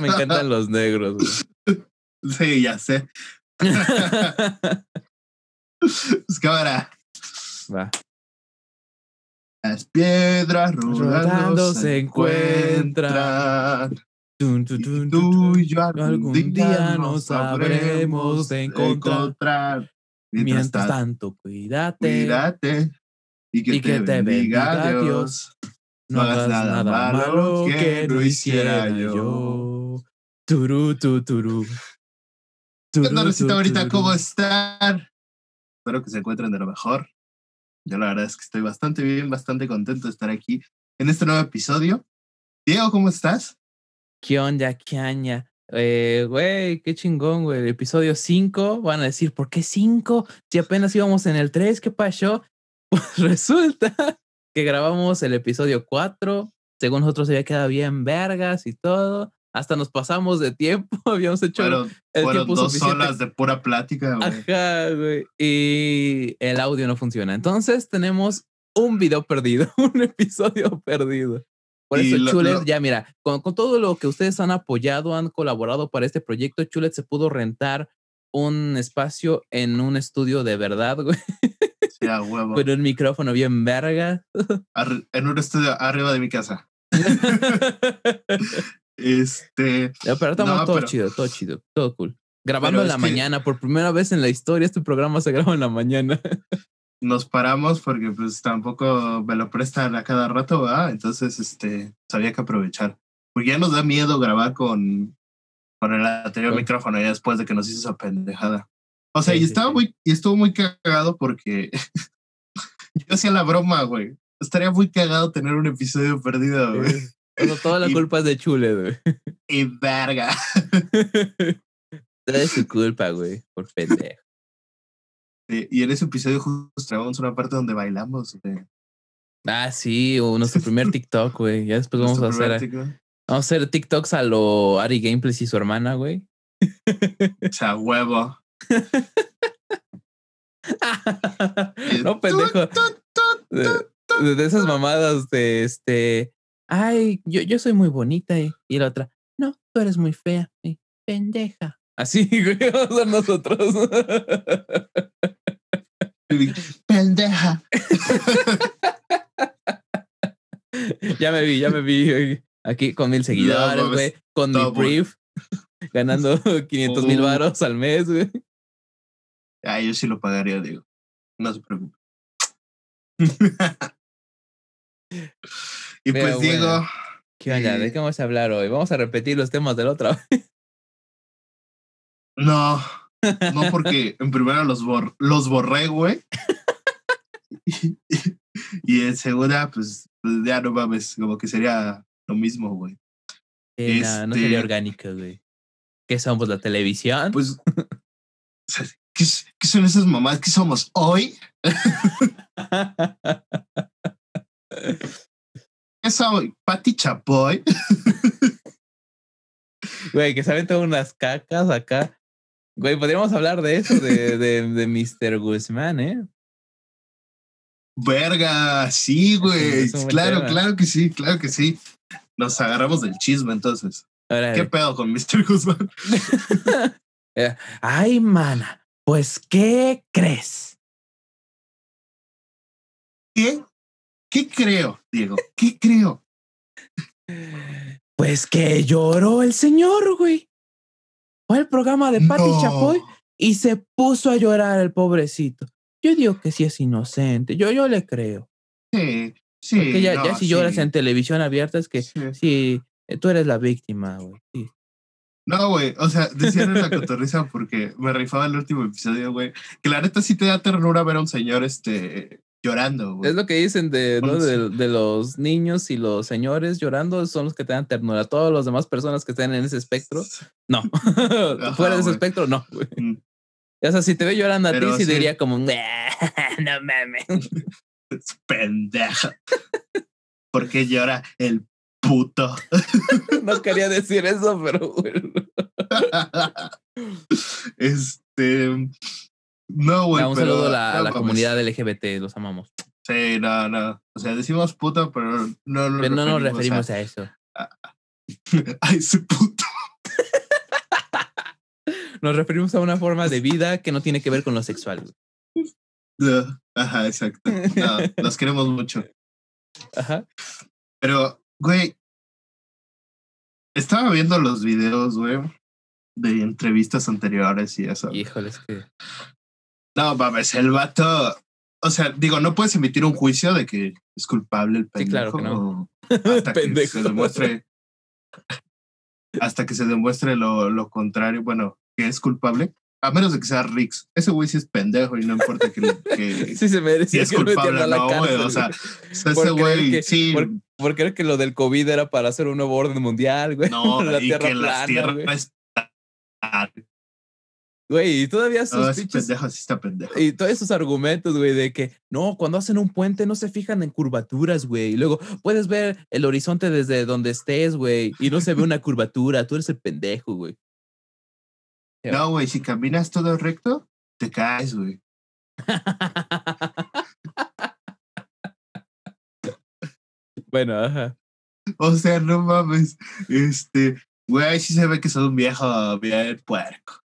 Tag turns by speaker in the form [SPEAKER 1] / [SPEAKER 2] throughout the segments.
[SPEAKER 1] me encantan los negros. Güey.
[SPEAKER 2] Sí, ya sé. pues cámara.
[SPEAKER 1] Va.
[SPEAKER 2] Las piedras rodando,
[SPEAKER 1] Rodando
[SPEAKER 2] se encuentran. Y tú y yo
[SPEAKER 1] Algún día nos sabremos de encontrar. Mientras tanto, cuídate.
[SPEAKER 2] Cuídate. Y que,
[SPEAKER 1] y
[SPEAKER 2] te,
[SPEAKER 1] que te
[SPEAKER 2] bendiga
[SPEAKER 1] bendiga
[SPEAKER 2] Dios. No hagas nada malo que no hiciera yo.
[SPEAKER 1] Turú, tu, turú.
[SPEAKER 2] ¿Qué
[SPEAKER 1] Turú, tu,
[SPEAKER 2] ahorita cómo están? Espero que se encuentren de lo mejor. Yo la verdad es que estoy bastante bien, bastante contento de estar aquí en este nuevo episodio. Diego, ¿cómo estás?
[SPEAKER 1] ¿Qué onda, qué aña? Eh, güey, qué chingón, güey. El episodio 5, van a decir, ¿por qué 5? Si apenas íbamos en el 3, ¿qué pasó? Pues resulta que grabamos el episodio 4. Según nosotros se había quedado bien vergas y todo. Hasta nos pasamos de tiempo. Habíamos hecho
[SPEAKER 2] Fueron,
[SPEAKER 1] el
[SPEAKER 2] fueron
[SPEAKER 1] tiempo
[SPEAKER 2] dos
[SPEAKER 1] suficiente.
[SPEAKER 2] horas de pura plática, güey.
[SPEAKER 1] Ajá, güey. Y el audio no funciona. Entonces tenemos un video perdido, un episodio perdido. Por eso,
[SPEAKER 2] lo-
[SPEAKER 1] Chulet,
[SPEAKER 2] lo-
[SPEAKER 1] ya mira, con, con todo lo que ustedes han apoyado, han colaborado para este proyecto, Chulet se pudo rentar un espacio en un estudio de verdad, güey,
[SPEAKER 2] Sí, a huevo.
[SPEAKER 1] con un micrófono bien verga.
[SPEAKER 2] En un estudio arriba de mi casa. Este,
[SPEAKER 1] pero estamos
[SPEAKER 2] No,
[SPEAKER 1] todo
[SPEAKER 2] pero-
[SPEAKER 1] chido, todo chido, todo cool. Grabando
[SPEAKER 2] Pero
[SPEAKER 1] en la
[SPEAKER 2] que-
[SPEAKER 1] mañana, por primera vez en la historia, este programa se graba en la mañana.
[SPEAKER 2] nos paramos porque pues tampoco me lo prestan a cada rato, ¿verdad? Entonces, este, sabía que aprovechar. Porque ya nos da miedo grabar con, con el anterior micrófono ya después de que nos hizo esa pendejada. O sea,
[SPEAKER 1] Sí,
[SPEAKER 2] y estaba
[SPEAKER 1] sí.
[SPEAKER 2] muy, y estuvo muy cagado porque yo hacía la broma, güey. Estaría muy cagado tener un episodio perdido, güey.
[SPEAKER 1] Pero toda la
[SPEAKER 2] Y-
[SPEAKER 1] culpa es de Chule, güey.
[SPEAKER 2] Y verga.
[SPEAKER 1] Toda es su culpa, güey, por pendejo.
[SPEAKER 2] Y en ese episodio justo grabamos una parte donde bailamos, güey.
[SPEAKER 1] Ah, sí, o nuestro primer TikTok, güey. Ya después vamos a hacer,
[SPEAKER 2] TikTok.
[SPEAKER 1] vamos a hacer TikToks a lo Ari Gameplays y su hermana, güey.
[SPEAKER 2] O sea, huevo.
[SPEAKER 1] no, pendejo. De, esas mamadas de este. Ay, yo, yo soy muy bonita. Y, y la otra, no, tú eres muy fea. y, pendeja. Así, güey, vamos a nosotros.
[SPEAKER 2] Pendeja.
[SPEAKER 1] ya me vi, ya me vi aquí con mil seguidores, güey. con mi brief. Ganando 500 mil
[SPEAKER 2] Uh.
[SPEAKER 1] varos al mes, güey.
[SPEAKER 2] Ah, yo sí lo pagaría, digo. No se preocupe. y
[SPEAKER 1] Pero
[SPEAKER 2] pues, Diego.
[SPEAKER 1] ¿Qué onda? ¿De
[SPEAKER 2] Eh.
[SPEAKER 1] qué vamos a hablar hoy? Vamos a repetir los temas de la otra vez.
[SPEAKER 2] no, no porque en primera los, bor los borré, güey. y, y en segunda, pues, pues, ya no mames, como que sería lo mismo, güey.
[SPEAKER 1] Eh, no, no sería
[SPEAKER 2] Este-
[SPEAKER 1] orgánico, güey. ¿Qué somos? ¿La televisión?
[SPEAKER 2] Pues, ¿qué, qué son esas mamás que somos hoy? ¿Qué soy? Pati Chapoy.
[SPEAKER 1] Güey, que se aventan unas cacas acá. Güey, podríamos hablar de eso, de, de, de Mr. Guzmán, ¿eh?
[SPEAKER 2] Verga, sí, güey. Claro,
[SPEAKER 1] tema.
[SPEAKER 2] claro que sí, claro que sí. Nos agarramos del chisme entonces. ¿Qué pedo con Mr. Guzmán?
[SPEAKER 1] Ay, mana, pues, ¿qué crees?
[SPEAKER 2] ¿Qué? ¿Qué creo, Diego? ¿Qué creo?
[SPEAKER 1] Pues que lloró el señor, güey. Fue el programa de Pati
[SPEAKER 2] No.
[SPEAKER 1] Chapoy y se puso a llorar el pobrecito. Yo digo que sí es inocente. Yo, yo le creo.
[SPEAKER 2] Sí, sí.
[SPEAKER 1] Porque ya,
[SPEAKER 2] no,
[SPEAKER 1] ya si lloras
[SPEAKER 2] sí,
[SPEAKER 1] en televisión abierta es que
[SPEAKER 2] sí.
[SPEAKER 1] sí, eh, tú eres la víctima, güey. Sí.
[SPEAKER 2] No, güey, o sea, decían en la cotorriza porque me rifaba el último episodio, güey, que la neta sí te da ternura ver a un señor, este, llorando, güey.
[SPEAKER 1] Es lo que dicen de, ¿no? De, de los niños y los señores llorando, son los que te dan ternura. Todas las demás personas que están en ese espectro, no. Fuera de ese espectro, no. güey.
[SPEAKER 2] Mm.
[SPEAKER 1] O sea, si te ve llorando a
[SPEAKER 2] Pero
[SPEAKER 1] ti, sí,
[SPEAKER 2] sí.
[SPEAKER 1] diría como, no mames.
[SPEAKER 2] Es pendeja. ¿Por qué llora el puto?
[SPEAKER 1] No quería decir eso, pero bueno.
[SPEAKER 2] este. No, güey.
[SPEAKER 1] No, un
[SPEAKER 2] pero-
[SPEAKER 1] saludo a la,
[SPEAKER 2] no
[SPEAKER 1] la comunidad LGBT, los amamos.
[SPEAKER 2] Sí, no, no. O sea, decimos puto, pero no,
[SPEAKER 1] Pero no nos referimos a eso.
[SPEAKER 2] a... a ese puto.
[SPEAKER 1] nos referimos a una forma de vida que no tiene que ver con lo sexual.
[SPEAKER 2] No, Ajá, exacto. No, los queremos mucho.
[SPEAKER 1] Ajá.
[SPEAKER 2] Pero, güey, estaba viendo los videos, güey, de entrevistas anteriores y eso.
[SPEAKER 1] Híjole, es que.
[SPEAKER 2] No, mames, el vato. O sea, digo, no puedes emitir un juicio de que es culpable el pendejo.
[SPEAKER 1] Sí, claro que no.
[SPEAKER 2] Hasta que se demuestre. Hasta que se demuestre lo, lo contrario, bueno, que es culpable. A menos de que sea Rix. Ese güey sí es pendejo y no importa que, que
[SPEAKER 1] Sí se
[SPEAKER 2] si
[SPEAKER 1] merecía
[SPEAKER 2] es
[SPEAKER 1] que
[SPEAKER 2] culpable o no, güey. O sea, ese güey, sí.
[SPEAKER 1] por- por creer que lo del COVID era para hacer un nuevo orden mundial, güey.
[SPEAKER 2] No,
[SPEAKER 1] la
[SPEAKER 2] y
[SPEAKER 1] tierra
[SPEAKER 2] que la
[SPEAKER 1] plana,
[SPEAKER 2] tierra
[SPEAKER 1] güey.
[SPEAKER 2] es.
[SPEAKER 1] Güey, y todavía sus
[SPEAKER 2] No, pendejo sí está pendejo.
[SPEAKER 1] Y todos esos argumentos, güey, de que no, cuando hacen un puente no se fijan en curvaturas, güey. Y luego puedes ver el horizonte desde donde estés, güey, y no se ve una curvatura. Tú eres el pendejo, güey.
[SPEAKER 2] No, güey, si caminas todo recto, te caes, güey.
[SPEAKER 1] bueno, ajá.
[SPEAKER 2] O sea, no mames. Este, güey, sí se ve que son un viejo bien puerco.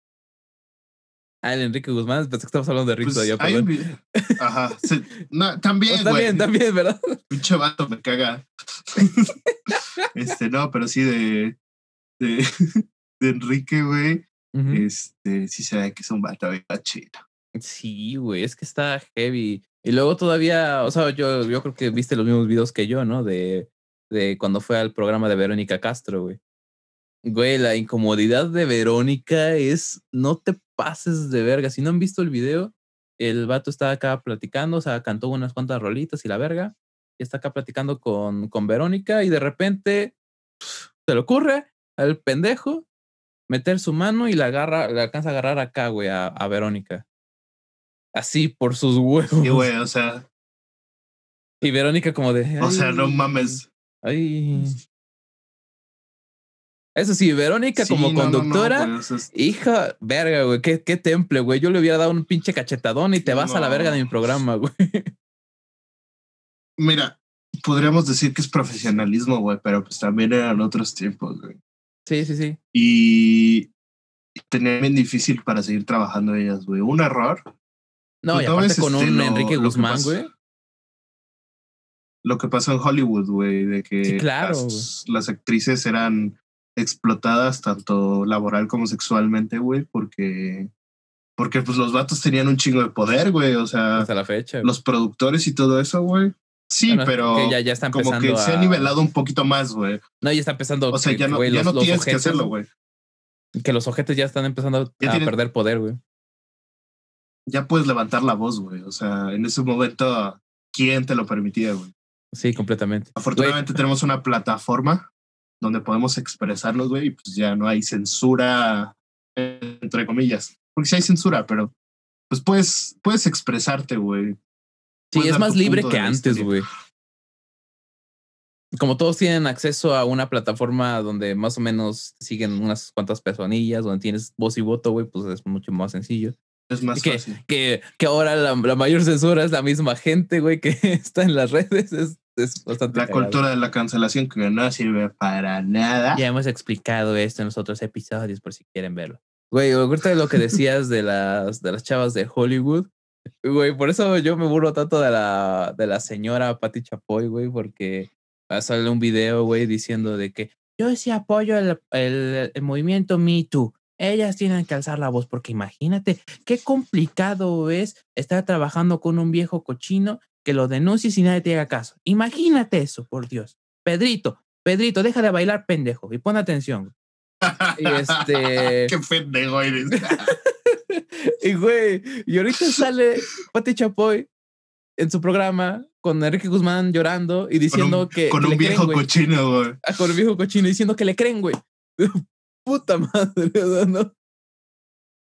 [SPEAKER 1] Ah, el Enrique Guzmán, pensé que estabas hablando de Rick
[SPEAKER 2] Pues, un Ajá. se- no, también, güey.
[SPEAKER 1] también, también, ¿verdad?
[SPEAKER 2] Pinche vato me caga. este, no, pero sí de. de, de Enrique, güey. Este, sí se ve que es un vato bien chido.
[SPEAKER 1] Sí, güey, es que está heavy. Y luego todavía, o sea, yo, yo creo que viste los mismos videos que yo, ¿no? De, de cuando fue al programa de Verónica Castro, güey. Güey, la incomodidad de Verónica es, no te pases de verga. Si no han visto el video, el vato está acá platicando, o sea, cantó unas cuantas rolitas y la verga. Y está acá platicando con, con Verónica y de repente se le ocurre al pendejo meter su mano y la agarra, la alcanza a agarrar acá, güey, a Verónica. Así por sus huevos.
[SPEAKER 2] Y, güey, o sea,
[SPEAKER 1] Y Verónica como de.
[SPEAKER 2] o sea, no
[SPEAKER 1] "Ay,
[SPEAKER 2] mames.
[SPEAKER 1] Ay. Eso sí, Verónica
[SPEAKER 2] Sí,
[SPEAKER 1] como
[SPEAKER 2] no, no, no,
[SPEAKER 1] conductora,
[SPEAKER 2] güey, es-
[SPEAKER 1] hija, verga, güey, qué, qué temple, güey. Yo le hubiera dado un pinche cachetadón y te vas a la verga de mi programa, güey.
[SPEAKER 2] Mira, podríamos decir que es profesionalismo, güey, pero pues también eran otros tiempos, güey.
[SPEAKER 1] Sí, sí, sí.
[SPEAKER 2] Y tenía bien difícil para seguir trabajando ellas, güey. Un error.
[SPEAKER 1] No,
[SPEAKER 2] Pues
[SPEAKER 1] y
[SPEAKER 2] no
[SPEAKER 1] aparte con
[SPEAKER 2] este,
[SPEAKER 1] un Enrique Guzmán, güey.
[SPEAKER 2] Lo que pasó en Hollywood, güey, de que
[SPEAKER 1] Sí, claro,
[SPEAKER 2] las, las actrices eran explotadas tanto laboral como sexualmente, güey, porque porque pues los vatos tenían un chingo de poder, güey, o sea,
[SPEAKER 1] Hasta la fecha.
[SPEAKER 2] los productores y todo eso, güey. Sí,
[SPEAKER 1] Bueno,
[SPEAKER 2] pero
[SPEAKER 1] que ya, ya está
[SPEAKER 2] como que se ha nivelado un poquito más, güey.
[SPEAKER 1] No, ya está empezando.
[SPEAKER 2] O sea,
[SPEAKER 1] que-
[SPEAKER 2] ya no, ya
[SPEAKER 1] los-
[SPEAKER 2] no tienes que hacerlo, güey.
[SPEAKER 1] Que los ojetes ya están empezando a
[SPEAKER 2] tienen-
[SPEAKER 1] perder poder, güey.
[SPEAKER 2] Ya puedes levantar la voz, güey. O sea, en ese momento, ¿quién te lo permitía, güey?
[SPEAKER 1] Sí, completamente.
[SPEAKER 2] Afortunadamente tenemos una plataforma donde podemos expresarnos, güey, y pues ya no hay censura, entre comillas. Porque sí hay censura, pero pues puedes, puedes expresarte, güey.
[SPEAKER 1] Sí,
[SPEAKER 2] puedes
[SPEAKER 1] es más libre que antes, güey. Como todos tienen acceso a una plataforma donde más o menos siguen unas cuantas personillas, donde tienes voz y voto, güey, pues es mucho más sencillo.
[SPEAKER 2] Es más
[SPEAKER 1] que,
[SPEAKER 2] fácil.
[SPEAKER 1] que, que ahora la, la mayor censura es la misma gente, güey, que está en las redes. Es, es bastante.
[SPEAKER 2] La cultura de la cancelación que no sirve para nada.
[SPEAKER 1] Ya hemos explicado esto en los otros episodios por si quieren verlo. Güey, ahorita de lo que decías de las, de las chavas de Hollywood. Güey, por eso yo me burlo tanto de la, de la señora Patti Chapoy, güey, porque salir un video, güey, diciendo de que yo sí apoyo el, el, el movimiento Me Too. Ellas tienen que alzar la voz, porque imagínate qué complicado es estar trabajando con un viejo cochino que lo denuncies y nadie te haga caso. Imagínate eso, por Dios. Pedrito, Pedrito, deja de bailar pendejo y pon atención. Y este.
[SPEAKER 2] Qué pendejo eres.
[SPEAKER 1] y güey, y ahorita sale Pati Chapoy en su programa con Enrique Guzmán llorando y diciendo
[SPEAKER 2] con un,
[SPEAKER 1] que.
[SPEAKER 2] con
[SPEAKER 1] que
[SPEAKER 2] un
[SPEAKER 1] creen,
[SPEAKER 2] viejo cochino, güey.
[SPEAKER 1] Ah, Con el viejo cochino diciendo que le creen, güey. Puta madre, ¿no? no.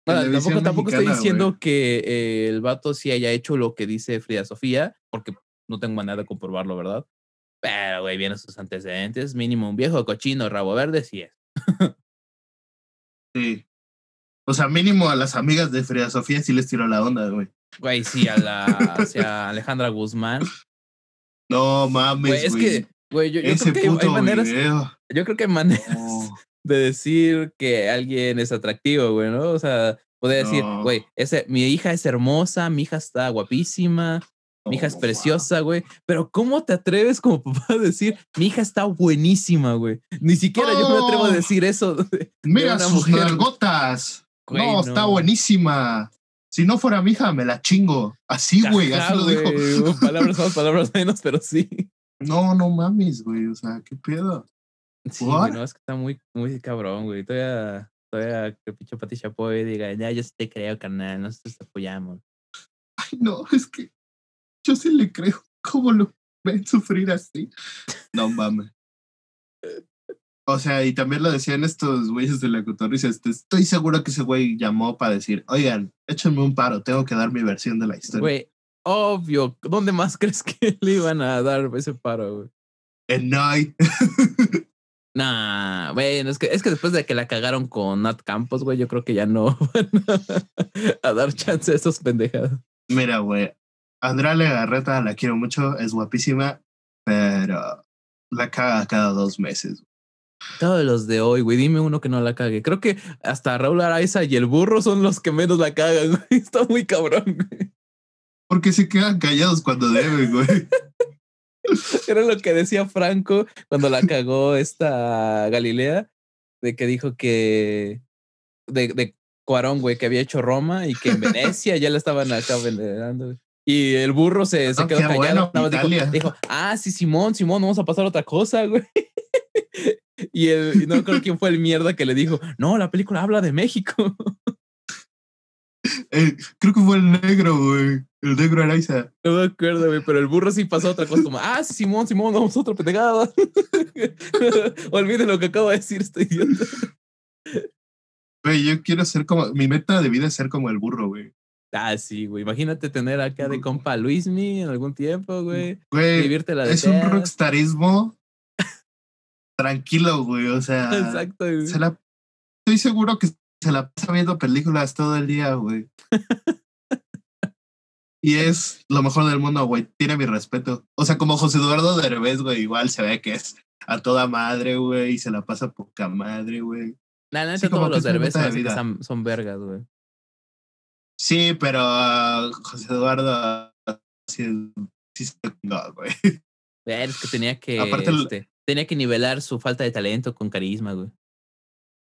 [SPEAKER 1] Ahora, tampoco, tampoco estoy diciendo que eh, el vato sí haya hecho lo que dice Frida Sofía, porque no tengo manera de comprobarlo, ¿verdad? Pero, güey, vienen sus antecedentes. Mínimo un viejo cochino, rabo verde, sí es.
[SPEAKER 2] Sí. O sea, mínimo a las amigas de Frida Sofía sí les tiró la onda, güey.
[SPEAKER 1] Güey, sí, a la hacia Alejandra Guzmán.
[SPEAKER 2] No mames,
[SPEAKER 1] Güey, es que, güey, yo, yo creo que hay- maneras.
[SPEAKER 2] video.
[SPEAKER 1] Yo creo que hay maneras.
[SPEAKER 2] No.
[SPEAKER 1] De decir que alguien es atractivo, güey, ¿no? O sea, podría decir, güey, ese, mi hija es hermosa, mi hija está guapísima, mi hija es
[SPEAKER 2] Oh,
[SPEAKER 1] preciosa, güey. Pero ¿cómo te atreves como papá a decir, mi hija está buenísima, güey? Ni siquiera yo me atrevo a
[SPEAKER 2] Oh.
[SPEAKER 1] decir eso. de-
[SPEAKER 2] Mira sus nalgotas.
[SPEAKER 1] Güey,
[SPEAKER 2] no, está buenísima. Si no fuera mi hija, me la chingo. Así, güey, así lo dijo.
[SPEAKER 1] Palabras más, palabras menos, pero sí.
[SPEAKER 2] No, no mames, güey. O sea, qué pedo.
[SPEAKER 1] Sí, no, es que está muy, muy cabrón, güey. Todavía, todavía que pinche Pati Chapoy diga, ya, yo sí te creo, carnal, nosotros te apoyamos.
[SPEAKER 2] Ay, no, es que yo sí le creo. ¿Cómo lo ven sufrir así? No mames. O sea, y también lo decían estos güeyes de la cotorriza. Este, estoy seguro que ese güey llamó para decir, oigan, échenme un paro, tengo que dar mi versión de la historia.
[SPEAKER 1] Güey, obvio, ¿dónde más crees que le iban a dar ese paro, güey?
[SPEAKER 2] En Night.
[SPEAKER 1] Nah, bueno, es que, es que después de que la cagaron con Nat Campos, güey, yo creo que ya no van a, a dar chance a esos pendejados.
[SPEAKER 2] Mira, güey. Andrea Legarreta la quiero mucho, es guapísima, pero la caga cada dos meses.
[SPEAKER 1] Todos los de hoy, güey, dime uno que no la cague. Creo que hasta Raúl Araiza y el burro son los que menos la cagan, güey. Está muy cabrón, güey.
[SPEAKER 2] Porque se quedan callados cuando deben, güey.
[SPEAKER 1] Era lo que decía Franco cuando la cagó esta Galilea, de que dijo que de, de Cuarón, güey, que había hecho Roma y que en Venecia ya la estaban acá venerando. Y el burro se, se quedó callado.
[SPEAKER 2] bueno,
[SPEAKER 1] nada más dijo, dijo, ah, sí, Simón, Simón, vamos a pasar a otra cosa, güey. Y, el, no creo quién fue el mierda que le dijo, no, la película habla de México.
[SPEAKER 2] Eh, creo que fue el negro, güey. El negro Araiza.
[SPEAKER 1] No me acuerdo, güey, pero el burro sí pasó otra cosa como, ah, sí, Simón, Simón, vamos a otra pendejada. Olviden lo que acabo de decir este idiota.
[SPEAKER 2] Güey, yo quiero ser como. Mi meta de vida es ser como el burro, güey.
[SPEAKER 1] Ah, sí, güey. Imagínate tener acá de compa Luismi en algún tiempo, güey.
[SPEAKER 2] Güey,
[SPEAKER 1] la
[SPEAKER 2] es un rockstarismo tranquilo, güey. O sea,
[SPEAKER 1] Exacto, güey.
[SPEAKER 2] se la, estoy seguro que se la pasa viendo películas todo el día, güey. y es lo mejor del mundo, güey. Tiene mi respeto. O sea, como José Eduardo Derbez, güey, igual se ve que es a toda madre, güey, y se la pasa poca madre, güey.
[SPEAKER 1] La neta,
[SPEAKER 2] Sí, como
[SPEAKER 1] todos los
[SPEAKER 2] es mi
[SPEAKER 1] derbés
[SPEAKER 2] meta de vida.
[SPEAKER 1] son, vergas, güey.
[SPEAKER 2] Sí, pero ah, José Eduardo sí, sí se chingó, güey.
[SPEAKER 1] Es que tenía que,
[SPEAKER 2] Aparte el-
[SPEAKER 1] este, tenía que nivelar su falta de talento con carisma, güey.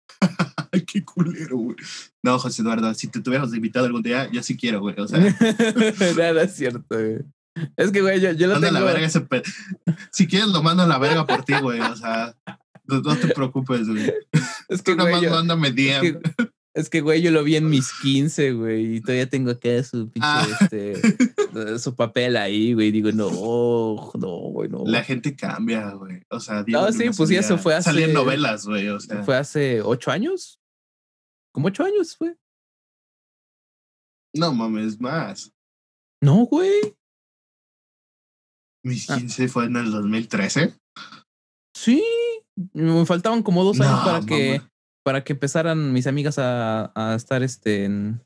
[SPEAKER 2] Ay, qué culero, güey. No, José Eduardo, si te tuvieras invitado algún día, yo sí quiero, güey. O sea,
[SPEAKER 1] Nada es cierto, güey. Es que, güey, yo, yo lo
[SPEAKER 2] manda
[SPEAKER 1] tengo.
[SPEAKER 2] la verga ese pe- Si quieres, lo mando a la verga por ti, güey. O sea, no, no te preocupes, güey.
[SPEAKER 1] Es que,
[SPEAKER 2] Tú
[SPEAKER 1] güey,
[SPEAKER 2] más
[SPEAKER 1] yo,
[SPEAKER 2] mándame
[SPEAKER 1] es
[SPEAKER 2] DM.
[SPEAKER 1] que, es que, güey, yo lo vi en mis 15, güey, y todavía tengo acá su pinche,
[SPEAKER 2] Ah.
[SPEAKER 1] este, eh, su papel ahí, güey. Digo, no, no, güey, no.
[SPEAKER 2] La gente cambia, güey. O sea,
[SPEAKER 1] No,
[SPEAKER 2] Diego
[SPEAKER 1] sí,
[SPEAKER 2] Luna
[SPEAKER 1] pues sí,
[SPEAKER 2] salía-
[SPEAKER 1] eso fue hace-
[SPEAKER 2] Salían novelas, güey. O sea,
[SPEAKER 1] Fue hace ocho años. ¿Cómo ocho años fue?
[SPEAKER 2] no mames, más.
[SPEAKER 1] No, güey.
[SPEAKER 2] Mis
[SPEAKER 1] Ah.
[SPEAKER 2] 15 fue en el 2013.
[SPEAKER 1] Sí. Me faltaban como dos años para que para que empezaran mis amigas a, a estar este en.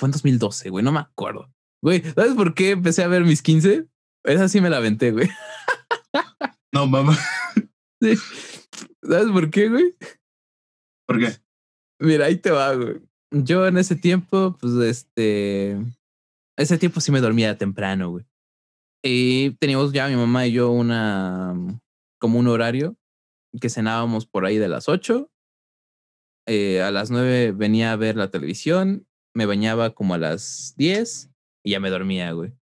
[SPEAKER 1] Fue en 2012, güey. No me acuerdo. Güey, ¿sabes por qué empecé a ver mis 15? Esa sí me la aventé, güey.
[SPEAKER 2] No mames.
[SPEAKER 1] Sí. ¿Sabes por qué, güey?
[SPEAKER 2] ¿Por qué?
[SPEAKER 1] Mira, ahí te va, güey. Yo en ese tiempo, pues este. Ese tiempo sí me dormía temprano, güey. Y teníamos ya mi mamá y yo una. como un horario que cenábamos por ahí de las 8. Eh, a las 9 venía a ver la televisión, me bañaba como a las 10 y ya me dormía, güey.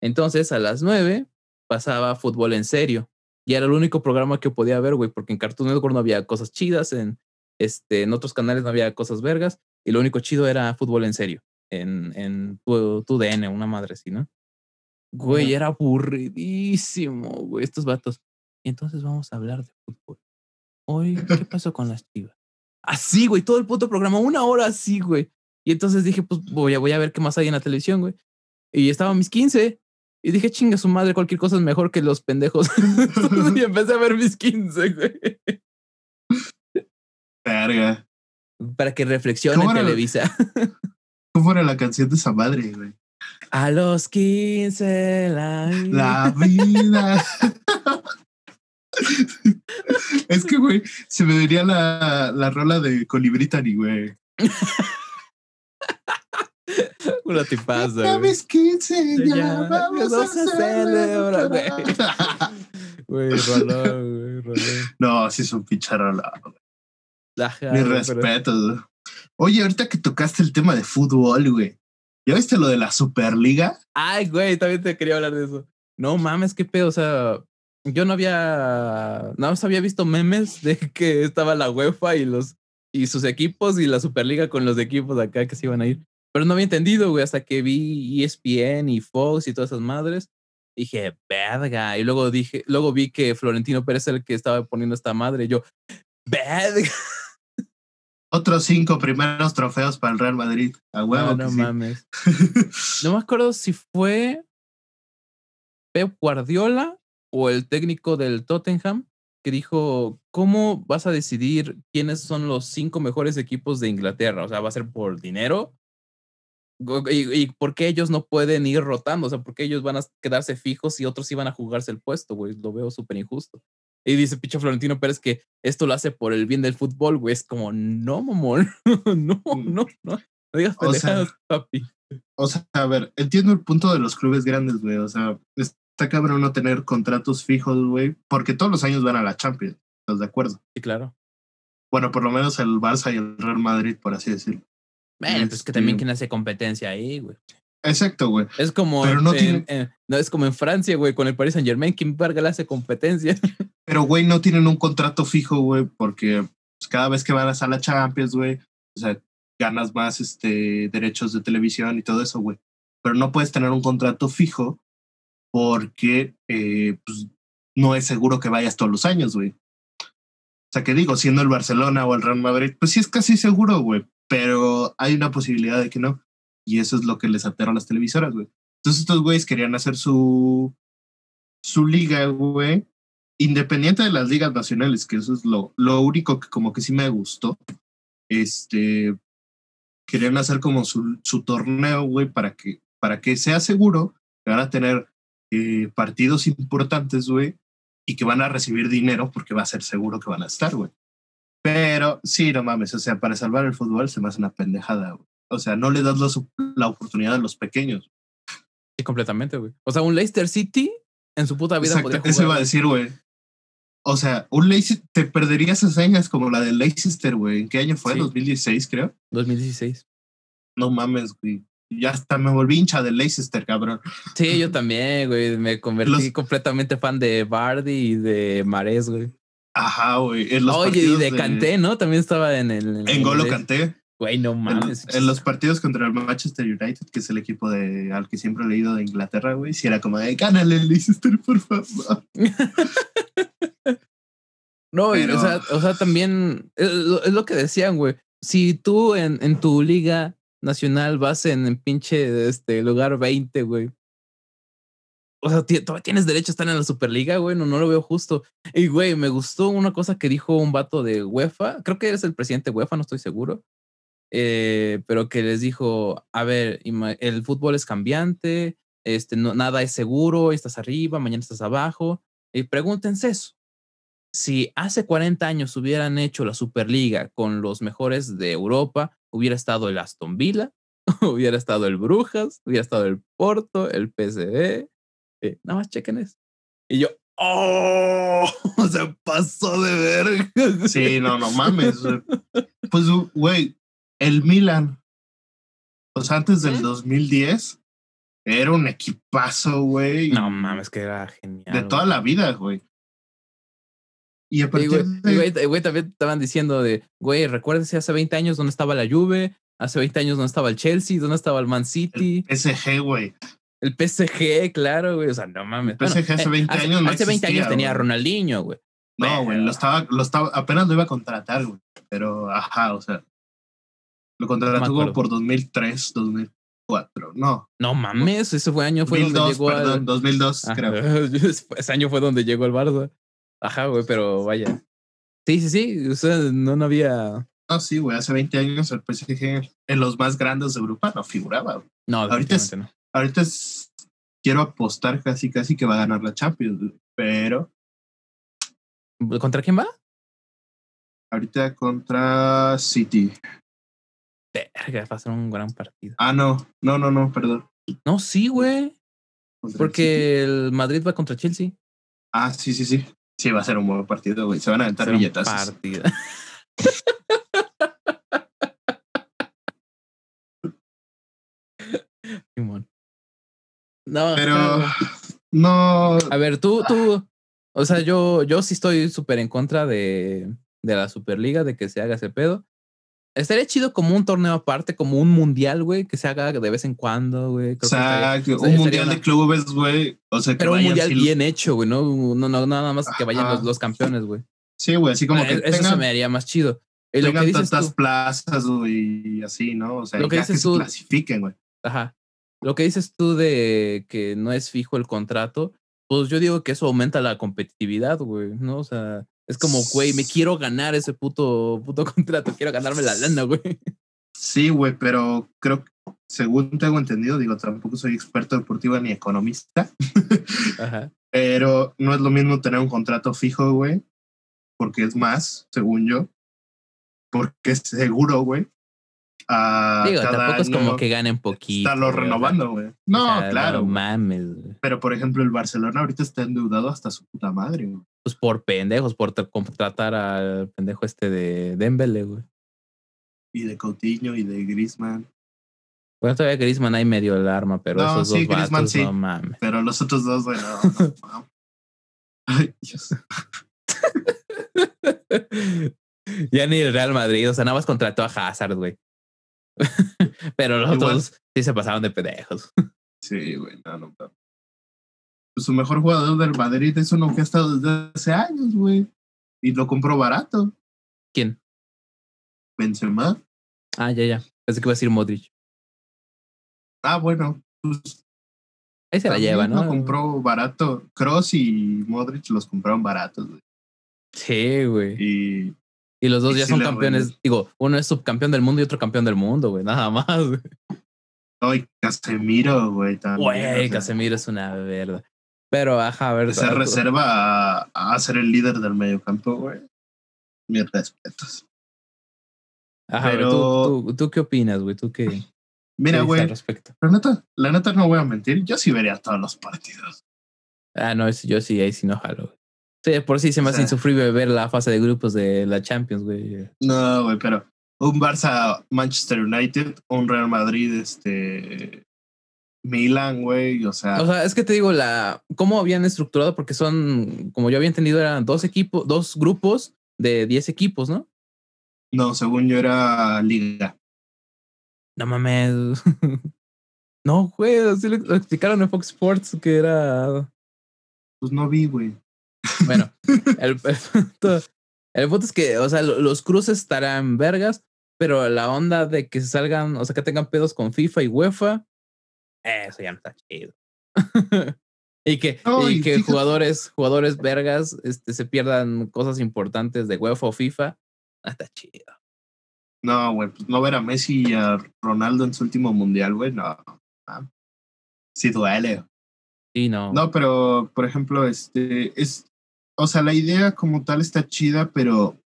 [SPEAKER 1] Entonces a las 9 pasaba fútbol en serio. Y era el único programa que podía ver, güey, porque en Cartoon Network no había cosas chidas, en, este, en otros canales no había cosas vergas, y lo único chido era fútbol en serio, en, en tu, tu DN, una madre así, ¿no? Güey, era aburridísimo, güey, estos vatos. Y entonces vamos a hablar de fútbol. Hoy, ¿qué pasó con las chivas? Así, güey, todo el puto programa, una hora así, güey. Y entonces dije, pues voy a, voy a ver qué más hay en la televisión, güey. Y estaban mis 15. Y dije, chinga su madre, cualquier cosa es mejor que los pendejos. y empecé a ver mis 15, güey.
[SPEAKER 2] Verga.
[SPEAKER 1] Para que reflexione. Televisa.
[SPEAKER 2] ¿Cómo era la canción de esa madre, güey?
[SPEAKER 1] A los 15, la,
[SPEAKER 2] La vida. Es que, güey, se me vería la, la rola de Colibritani, güey.
[SPEAKER 1] Una tipaza,
[SPEAKER 2] Una
[SPEAKER 1] güey.
[SPEAKER 2] vez 15 ya,
[SPEAKER 1] Ya,
[SPEAKER 2] vamos,
[SPEAKER 1] vamos
[SPEAKER 2] a
[SPEAKER 1] a celebrar,
[SPEAKER 2] celebrar.
[SPEAKER 1] Güey, rolón, güey, rolón.
[SPEAKER 2] No, sí es un pinche rola.
[SPEAKER 1] Ajá,
[SPEAKER 2] Mi
[SPEAKER 1] pero-
[SPEAKER 2] respeto. Oye, ahorita que tocaste el tema de fútbol, güey. ¿Ya viste lo de la Superliga?
[SPEAKER 1] Ay, güey, también te quería hablar de eso. No mames, qué pedo. O sea, yo no había. Nada más había visto memes de que estaba la UEFA y los y sus equipos y la Superliga con los equipos de acá que se iban a ir. Pero no había entendido, güey, hasta que vi ESPN y Fox y todas esas madres. Dije, verga. Y luego dije, luego vi que Florentino Pérez era el que estaba poniendo esta madre. Y yo, verga.
[SPEAKER 2] Otros cinco primeros trofeos para el Real Madrid. A huevo.
[SPEAKER 1] No, no
[SPEAKER 2] sí.
[SPEAKER 1] mames. No me acuerdo si fue Pep Guardiola o el técnico del Tottenham que dijo, ¿cómo vas a decidir quiénes son los cinco mejores equipos de Inglaterra? O sea, ¿va a ser por dinero? ¿Y, y por qué ellos no pueden ir rotando? O sea, ¿por qué ellos van a quedarse fijos y otros iban a jugarse el puesto, güey? Lo veo súper injusto. Y dice pinche Florentino Pérez que esto lo hace por el bien del fútbol, güey. Es como, no, mamón. no, no, no. No digas
[SPEAKER 2] O sea,
[SPEAKER 1] pendejadas, papi.
[SPEAKER 2] O sea, a ver, entiendo el punto de los clubes grandes, güey. O sea, está cabrón no tener contratos fijos, güey, porque todos los años van a la Champions. ¿Estás de acuerdo?
[SPEAKER 1] Sí, claro.
[SPEAKER 2] Bueno, por lo menos el Barça y el Real Madrid, por así decirlo.
[SPEAKER 1] Bueno, pues que también
[SPEAKER 2] Este-
[SPEAKER 1] quien hace competencia ahí, güey.
[SPEAKER 2] Exacto, güey.
[SPEAKER 1] Es como,
[SPEAKER 2] Pero
[SPEAKER 1] en,
[SPEAKER 2] no
[SPEAKER 1] en-
[SPEAKER 2] tiene-
[SPEAKER 1] en- no, es como en Francia, güey, con el Paris Saint Germain, ¿quién verga le hace competencia?
[SPEAKER 2] Pero, güey, no tienen un contrato fijo, güey, porque pues, cada vez que vas a la Champions, güey, o sea, ganas más este, derechos de televisión y todo eso, güey. Pero no puedes tener un contrato fijo porque eh, pues, no es seguro que vayas todos los años, güey. O sea, que digo, siendo el Barcelona o el Real Madrid, pues sí es casi seguro, güey, pero hay una posibilidad de que no. Y eso es lo que les aterra a las televisoras, güey. Entonces estos güeyes querían hacer su, su liga, güey, independiente de las ligas nacionales, que eso es lo, lo único que como que sí me gustó. Este, querían hacer como su, su torneo, güey, para que, para que sea seguro que van a tener eh, partidos importantes, güey, y que van a recibir dinero porque va a ser seguro que van a estar, güey. Pero sí, no mames, o sea, para salvar el fútbol se me hace una pendejada, güey. O sea, no le das la, la oportunidad a los pequeños.
[SPEAKER 1] Sí, completamente, güey. O sea, un Leicester City en su puta vida
[SPEAKER 2] Exacto,
[SPEAKER 1] podría jugar.
[SPEAKER 2] eso iba a decir, güey. O sea, un Leicester, te perderías hazañas como la de Leicester, güey. ¿En qué año fue?
[SPEAKER 1] Sí.
[SPEAKER 2] 2016, creo.
[SPEAKER 1] 2016.
[SPEAKER 2] No mames, güey. Ya hasta me volví hincha de Leicester, cabrón.
[SPEAKER 1] Sí, yo también, güey. Me convertí
[SPEAKER 2] Los-
[SPEAKER 1] completamente fan de Bardi y de Mares, güey.
[SPEAKER 2] Ajá, güey. En
[SPEAKER 1] Oye, y de Canté, ¿no? También estaba en el.
[SPEAKER 2] En Golo
[SPEAKER 1] el-
[SPEAKER 2] Canté.
[SPEAKER 1] Güey, no
[SPEAKER 2] En,
[SPEAKER 1] mames.
[SPEAKER 2] en los partidos contra el Manchester United, que es el equipo de, al que siempre he leído de Inglaterra, güey. Si era como de, gánale, Leicester, por favor.
[SPEAKER 1] No, y,
[SPEAKER 2] Pero-
[SPEAKER 1] o, sea, o sea, también es lo, es lo que decían, güey. Si tú en, en tu liga nacional vas en, en pinche este, lugar 20, güey. O sea, todavía tienes derecho a estar en la Superliga, güey. No, no lo veo justo. Y, güey, me gustó una cosa que dijo un vato de UEFA. Creo que eres el presidente de UEFA, no estoy seguro. Eh, pero que les dijo, a ver, el fútbol es cambiante, este, no, nada es seguro, estás arriba, mañana estás abajo. Y pregúntense eso si hace 40 años hubieran hecho la Superliga con los mejores de Europa, hubiera estado el Aston Villa, hubiera estado el Brujas, hubiera estado el Porto, el PSV. eh, nada más chequen eso. Y yo, ¡oh! Se pasó de verga.
[SPEAKER 2] Sí, no, no mames. Pues, güey, el Milan, pues antes del
[SPEAKER 1] ¿Eh?
[SPEAKER 2] 2010, era un equipazo, güey.
[SPEAKER 1] No mames, que era genial.
[SPEAKER 2] De toda
[SPEAKER 1] güey.
[SPEAKER 2] la vida, güey. Y a partir
[SPEAKER 1] güey,
[SPEAKER 2] de...
[SPEAKER 1] y, güey, güey, también estaban diciendo de, güey, recuérdese hace 20 años dónde estaba la Juve, hace 20 años dónde estaba el Chelsea, dónde estaba el Man City.
[SPEAKER 2] el PSG, güey.
[SPEAKER 1] El PSG, claro, güey. O sea, no mames.
[SPEAKER 2] El PSG hace 20
[SPEAKER 1] hace,
[SPEAKER 2] años no
[SPEAKER 1] Hace 20 años tenía a. Ronaldinho, güey.
[SPEAKER 2] No, güey,
[SPEAKER 1] Pero-
[SPEAKER 2] lo estaba, lo estaba, apenas lo iba a contratar, güey. Pero, ajá, o sea, lo contrató
[SPEAKER 1] acuerdo.
[SPEAKER 2] por 2003, 2004, no.
[SPEAKER 1] No mames, ese fue año fue donde
[SPEAKER 2] 2002,
[SPEAKER 1] llegó
[SPEAKER 2] perdón,
[SPEAKER 1] al.
[SPEAKER 2] 2002,
[SPEAKER 1] Ajá,
[SPEAKER 2] creo.
[SPEAKER 1] Ese año fue donde llegó el Barça. Ajá, güey, pero vaya. Sí, sí, sí. O sea, no, no había.
[SPEAKER 2] No, sí, güey, hace 20 años el PSG en los más grandes de Europa no figuraba. güey.
[SPEAKER 1] No,
[SPEAKER 2] Ahorita es- Ahorita es- quiero apostar casi, casi que va a ganar la Champions, güey, pero
[SPEAKER 1] no. ¿Contra quién va?
[SPEAKER 2] Ahorita contra City.
[SPEAKER 1] Verga, va a ser un gran partido.
[SPEAKER 2] Ah, no, no, no, no, perdón.
[SPEAKER 1] No, sí, güey.
[SPEAKER 2] El.
[SPEAKER 1] Porque el Madrid va contra Chelsea.
[SPEAKER 2] Ah, sí, sí, sí. Sí, va a ser un buen partido, güey. Se van a aventar billetazos.
[SPEAKER 1] partido. No,
[SPEAKER 2] Pero no.
[SPEAKER 1] A ver, tú, tú, o sea, yo, yo sí estoy súper en contra de, de la Superliga, de que se haga ese pedo. Estaría chido como un torneo aparte, como un mundial, güey, que se haga de vez en cuando, güey.
[SPEAKER 2] O
[SPEAKER 1] Creo que estaría-
[SPEAKER 2] sea, que un mundial
[SPEAKER 1] una-
[SPEAKER 2] de clubes, güey. O sea, que
[SPEAKER 1] Pero un mundial bien hecho, güey, ¿no? No, no, nada más que vayan los, los campeones, güey.
[SPEAKER 2] Sí, güey, así como que
[SPEAKER 1] Eh, Eso se
[SPEAKER 2] tengan,
[SPEAKER 1] me haría más chido. Y lo que dices
[SPEAKER 2] tantas
[SPEAKER 1] tú,
[SPEAKER 2] plazas, güey, y así, ¿no? O sea,
[SPEAKER 1] Lo que
[SPEAKER 2] ya
[SPEAKER 1] dices
[SPEAKER 2] que
[SPEAKER 1] tú-
[SPEAKER 2] se clasifiquen, güey.
[SPEAKER 1] ajá. Lo que dices tú de que no es fijo el contrato, pues yo digo que eso aumenta la competitividad, güey, ¿no? O sea, es como, güey, me quiero ganar ese puto, puto contrato, quiero ganarme la lana, güey.
[SPEAKER 2] Sí, güey, pero creo que, según tengo entendido, digo, tampoco soy experto deportivo ni economista,
[SPEAKER 1] Ajá.
[SPEAKER 2] pero no es lo mismo tener un contrato fijo, güey, porque es más, según yo, porque es seguro, güey. A
[SPEAKER 1] Digo, tampoco es
[SPEAKER 2] año
[SPEAKER 1] como que ganen poquito.
[SPEAKER 2] Estarlo
[SPEAKER 1] güey, o sea,
[SPEAKER 2] renovando, güey.
[SPEAKER 1] o
[SPEAKER 2] No,
[SPEAKER 1] sea,
[SPEAKER 2] claro.
[SPEAKER 1] No mames.
[SPEAKER 2] Pero, por ejemplo, el Barcelona ahorita está endeudado hasta su puta madre, güey.
[SPEAKER 1] Pues por pendejos, por tra- contratar al pendejo este de Dembele, güey.
[SPEAKER 2] Y de Coutinho y de Griezmann.
[SPEAKER 1] Bueno, todavía Griezmann ahí medio el arma, pero
[SPEAKER 2] No,
[SPEAKER 1] esos
[SPEAKER 2] sí,
[SPEAKER 1] dos
[SPEAKER 2] Griezmann
[SPEAKER 1] vatos,
[SPEAKER 2] sí.
[SPEAKER 1] no mames.
[SPEAKER 2] Pero los otros dos, güey, no, no. Ay, Dios.
[SPEAKER 1] ya ni el Real Madrid, o sea, nada más contrató a Hazard, güey. Pero los
[SPEAKER 2] Igual.
[SPEAKER 1] otros sí se pasaron de pendejos.
[SPEAKER 2] Sí, güey, no, no. no. Pues su mejor jugador del Madrid es uno que ha estado desde hace años, güey. Y lo compró barato.
[SPEAKER 1] ¿Quién?
[SPEAKER 2] Benzema.
[SPEAKER 1] Ah, ya, ya. Pensé que iba a decir Modric.
[SPEAKER 2] Ah, bueno. Pues
[SPEAKER 1] Ahí se la lleva, ¿no?
[SPEAKER 2] Lo compró barato. Cross y Modric los compraron baratos, güey.
[SPEAKER 1] Sí, güey.
[SPEAKER 2] Y
[SPEAKER 1] Y los dos
[SPEAKER 2] y
[SPEAKER 1] ya son campeones. Digo, uno es subcampeón del mundo y otro campeón del mundo, güey. Nada más, güey.
[SPEAKER 2] Ay, Casemiro, güey, también.
[SPEAKER 1] Güey, Casemiro es una verga. Pero, ajá, a ver.
[SPEAKER 2] Se reserva a, a ser el líder del mediocampo, güey. Mis respetos.
[SPEAKER 1] Ajá,
[SPEAKER 2] pero-
[SPEAKER 1] ¿tú, tú, tú qué opinas, güey? ¿Tú qué,
[SPEAKER 2] Mira, güey, la neta, la neta no voy a mentir, yo sí vería todos los partidos.
[SPEAKER 1] Ah, no, yo sí, ahí sí no jalo. Sí, por sí se me
[SPEAKER 2] O
[SPEAKER 1] hace
[SPEAKER 2] sea-
[SPEAKER 1] insufrible ver la fase de grupos de la Champions, güey.
[SPEAKER 2] No, güey, pero un Barça Manchester United, un Real Madrid, este Milan, güey, o sea,
[SPEAKER 1] O sea, es que te digo, la cómo habían estructurado, porque son, como yo había entendido, eran dos equipos, dos grupos de 10 equipos, ¿no?
[SPEAKER 2] no, según yo era liga.
[SPEAKER 1] No mames. no, güey, así lo, lo explicaron en Fox Sports que era.
[SPEAKER 2] Pues no vi, güey.
[SPEAKER 1] Bueno, el, el punto, el punto es que, o sea, lo- los cruces estarán vergas, pero la onda de que salgan, o sea, que tengan pedos con FIFA y UEFA, eso ya no está chido. y que, y que jugadores, jugadores vergas este, se pierdan cosas importantes de UEFA o FIFA, no está chido.
[SPEAKER 2] No, güey, pues no ver a Messi y a Ronaldo en su último mundial, güey, no. no. Sí duele.
[SPEAKER 1] Sí, no.
[SPEAKER 2] No, pero por ejemplo, este es, o sea, la idea como tal está chida, pero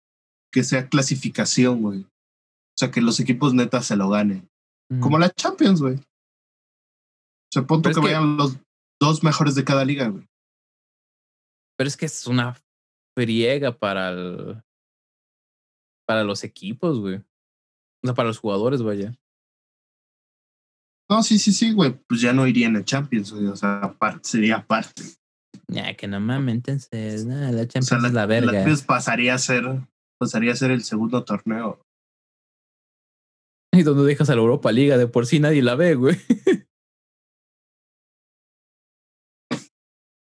[SPEAKER 2] que sea clasificación, güey. O sea, que los equipos netas se lo ganen. Como la Champions, güey. O sea, punto que
[SPEAKER 1] que-
[SPEAKER 2] vayan los dos mejores de cada liga, güey.
[SPEAKER 1] Pero es que es una friega para el, para los equipos, güey. O sea, para los jugadores, vaya.
[SPEAKER 2] No, sí, sí, sí, güey. Pues ya no irían a Champions, güey. O sea, aparte, sería aparte.
[SPEAKER 1] Ya, que no mames, entonces, nah, la
[SPEAKER 2] O
[SPEAKER 1] Champions
[SPEAKER 2] sea, la,
[SPEAKER 1] es la
[SPEAKER 2] la
[SPEAKER 1] verga.
[SPEAKER 2] Champions pasaría a ser, pasaría a ser el segundo torneo.
[SPEAKER 1] Y donde dejas a la Europa Liga, de por sí nadie la ve, güey.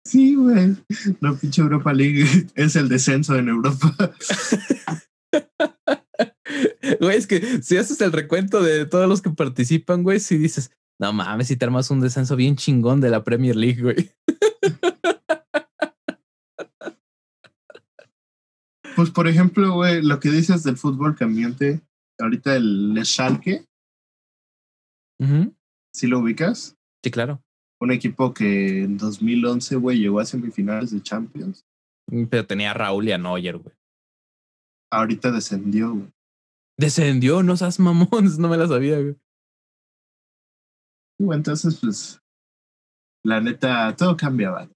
[SPEAKER 2] Sí, güey. La pinche Europa League es el descenso en Europa.
[SPEAKER 1] Güey, es que si haces el recuento de todos los que participan, güey, si dices, no mames, si te armas un descenso bien chingón de la Premier League, güey.
[SPEAKER 2] Pues, por ejemplo, güey, lo que dices del fútbol cambiante, ahorita el Schalke,
[SPEAKER 1] Ujú.
[SPEAKER 2] ¿sí lo ubicas?
[SPEAKER 1] Sí, claro.
[SPEAKER 2] Un equipo que en 2011, güey, llegó a semifinales de Champions.
[SPEAKER 1] Pero tenía a Raúl y a Neuer, güey.
[SPEAKER 2] ahorita descendió, güey.
[SPEAKER 1] Descendió, no seas mamón, no me la sabía, güey.
[SPEAKER 2] Uh, Entonces, pues, la neta, todo cambiaba.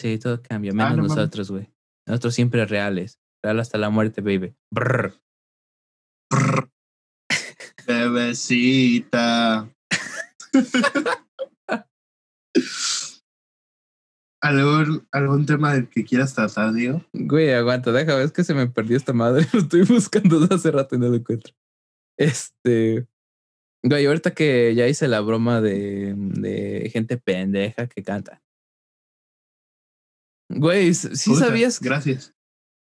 [SPEAKER 1] Sí, todo cambia,
[SPEAKER 2] Ah,
[SPEAKER 1] menos
[SPEAKER 2] no
[SPEAKER 1] nosotros, güey. Nosotros siempre reales. Real hasta la muerte, baby. Brr.
[SPEAKER 2] Brr. Bebecita. ¿Algún, ¿Algún tema del que quieras tratar, Diego?
[SPEAKER 1] Güey, aguanta, déjame, es que se me perdió esta madre. Lo estoy buscando desde hace rato y no lo encuentro. Este. Güey, ahorita que ya hice la broma de, de gente pendeja que canta. Güey, ¿sí
[SPEAKER 2] Puta,
[SPEAKER 1] sabías?
[SPEAKER 2] Gracias.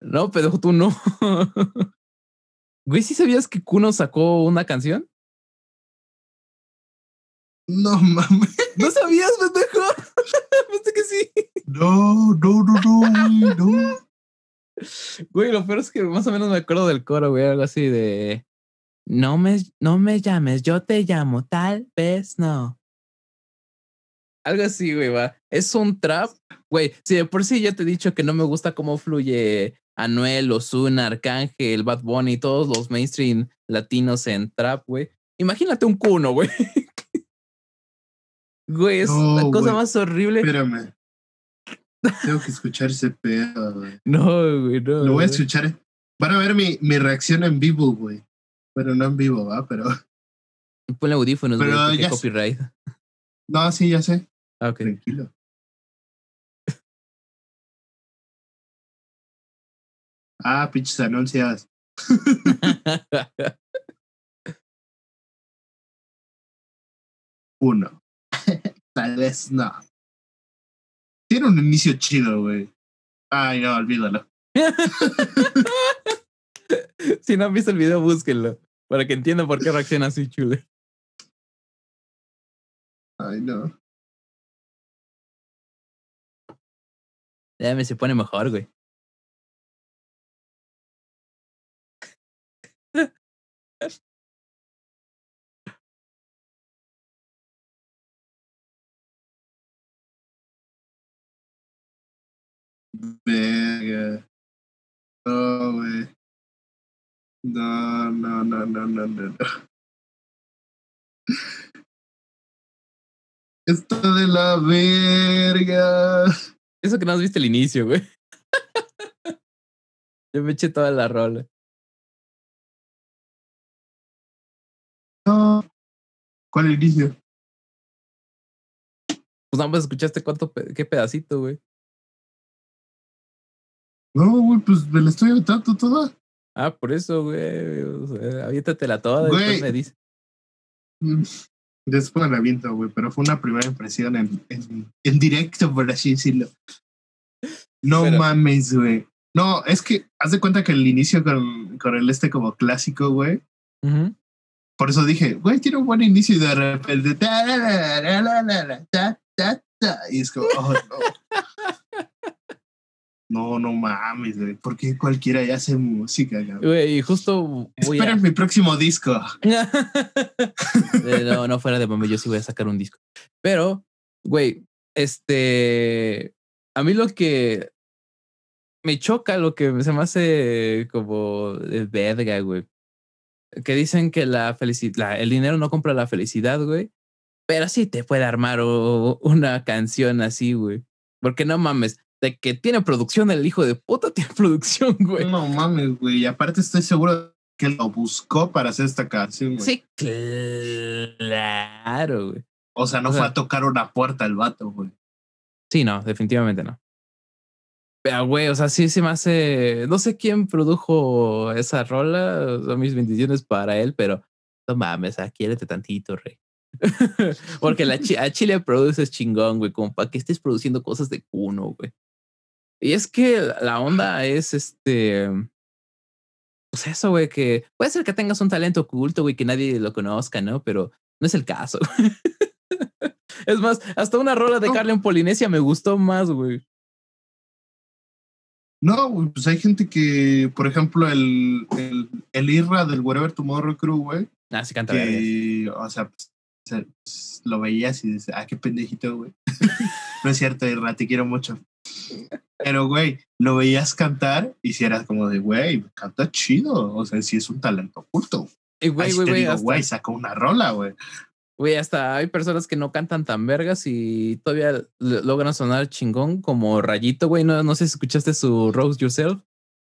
[SPEAKER 1] No, pero tú no. Güey, ¿sí sabías que Kuno sacó una canción?
[SPEAKER 2] No mames.
[SPEAKER 1] ¿No sabías, pendejo? Pensé que sí.
[SPEAKER 2] No, no, no, no, güey, no.
[SPEAKER 1] Güey, lo peor es que más o menos me acuerdo del coro, güey, algo así de no me, no me llames, yo te llamo, tal vez no. Algo así, güey, va. Es un trap, güey. Si de por sí ya te he dicho que no me gusta cómo fluye Anuel, Ozuna, Arcángel, Bad Bunny, todos los mainstream latinos en trap, güey. Imagínate un cuno, güey. Güey, es
[SPEAKER 2] No,
[SPEAKER 1] la cosa más horrible.
[SPEAKER 2] Espérame. Tengo que escuchar ese pedo, güey.
[SPEAKER 1] No, güey, no.
[SPEAKER 2] Lo voy a escuchar. Van a ver mi, mi reacción en vivo, güey. Bueno, no en vivo, va, pero.
[SPEAKER 1] Ponle audífonos, güey,
[SPEAKER 2] Pero
[SPEAKER 1] copyright.
[SPEAKER 2] No, sí, ya sé.
[SPEAKER 1] Ah, ok.
[SPEAKER 2] Tranquilo. Ah, pinches anuncias. Uno. Tal vez no. Tiene un inicio chido, güey. Ay, no, olvídalo.
[SPEAKER 1] si no han visto el video, búsquenlo. Para que entiendan por qué reacciona así, chule.
[SPEAKER 2] Ay, no.
[SPEAKER 1] Ya me se pone mejor, güey.
[SPEAKER 2] Verga. No, güey. No, no, no, no, no, no, no. Está de la verga.
[SPEAKER 1] Eso que no has visto el inicio, güey. Yo me eché toda la rola.
[SPEAKER 2] ¿Cuál inicio?
[SPEAKER 1] Pues nada más escuchaste cuánto, qué pedacito, güey.
[SPEAKER 2] No, güey, pues me la estoy aventando toda.
[SPEAKER 1] Ah, por eso, güey. O sea, aviéntatela toda
[SPEAKER 2] Güey.
[SPEAKER 1] después me dices.
[SPEAKER 2] Mm, Después la aviento, güey, pero fue una primera impresión en, en, en directo, por así decirlo. No
[SPEAKER 1] Pero-
[SPEAKER 2] mames, güey. No, es que haz de cuenta que el inicio con, con el este como clásico, güey.
[SPEAKER 1] Ujú.
[SPEAKER 2] Por eso dije, güey, tiene un buen inicio y de repente. ta, ta, ta, y es como, oh, no. No, no mames, güey. ¿Por qué cualquiera ya hace música, cabrón?
[SPEAKER 1] Güey, y justo voy a...
[SPEAKER 2] Esperen mi próximo disco.
[SPEAKER 1] Eh, no, no fuera de mame, yo sí voy a sacar un disco. Pero, güey, este. A mí lo que me choca, lo que se me hace como verga, güey. Que dicen que la felicidad, el dinero no compra la felicidad, güey. Pero sí te puede armar o- una canción así, güey. Porque no mames, de que tiene producción el hijo de puta, tiene producción, güey.
[SPEAKER 2] No mames, güey. Y aparte estoy seguro que lo buscó para hacer esta canción, güey.
[SPEAKER 1] Sí, claro, güey.
[SPEAKER 2] O sea, no
[SPEAKER 1] O
[SPEAKER 2] fue a tocar una puerta el vato, güey.
[SPEAKER 1] Sí, no, definitivamente no. Pero, güey, o sea, sí se me hace. No sé quién produjo esa rola. Son mis bendiciones para él, pero no mames, ah, quiérete tantito, rey. Porque la chi- a Chile produces chingón, güey, como para que estés produciendo cosas de cuno, güey. Y es que la- onda es este. Pues eso, güey, que puede ser que tengas un talento oculto, güey, que nadie lo conozca, ¿no? Pero no es el caso. es más, hasta una rola de. Carla en Polinesia me gustó más, güey.
[SPEAKER 2] No, pues hay gente que, por ejemplo, el, el, el Irra del Wherever Tomorrow Crew, güey,
[SPEAKER 1] Ah, sí canta
[SPEAKER 2] que, o sea, pues, pues, lo veías y dices, ah, qué pendejito, güey. no es cierto, Irra, te quiero mucho. Pero, güey, lo veías cantar y si eras como de, güey, canta chido. O sea, sí es un talento oculto.
[SPEAKER 1] Güey, güey, güey,
[SPEAKER 2] güey, sacó una rola, güey.
[SPEAKER 1] Güey, hasta hay personas que no cantan tan vergas y todavía logran sonar chingón como Rayito, güey. No, no sé si escuchaste su Rose Yourself.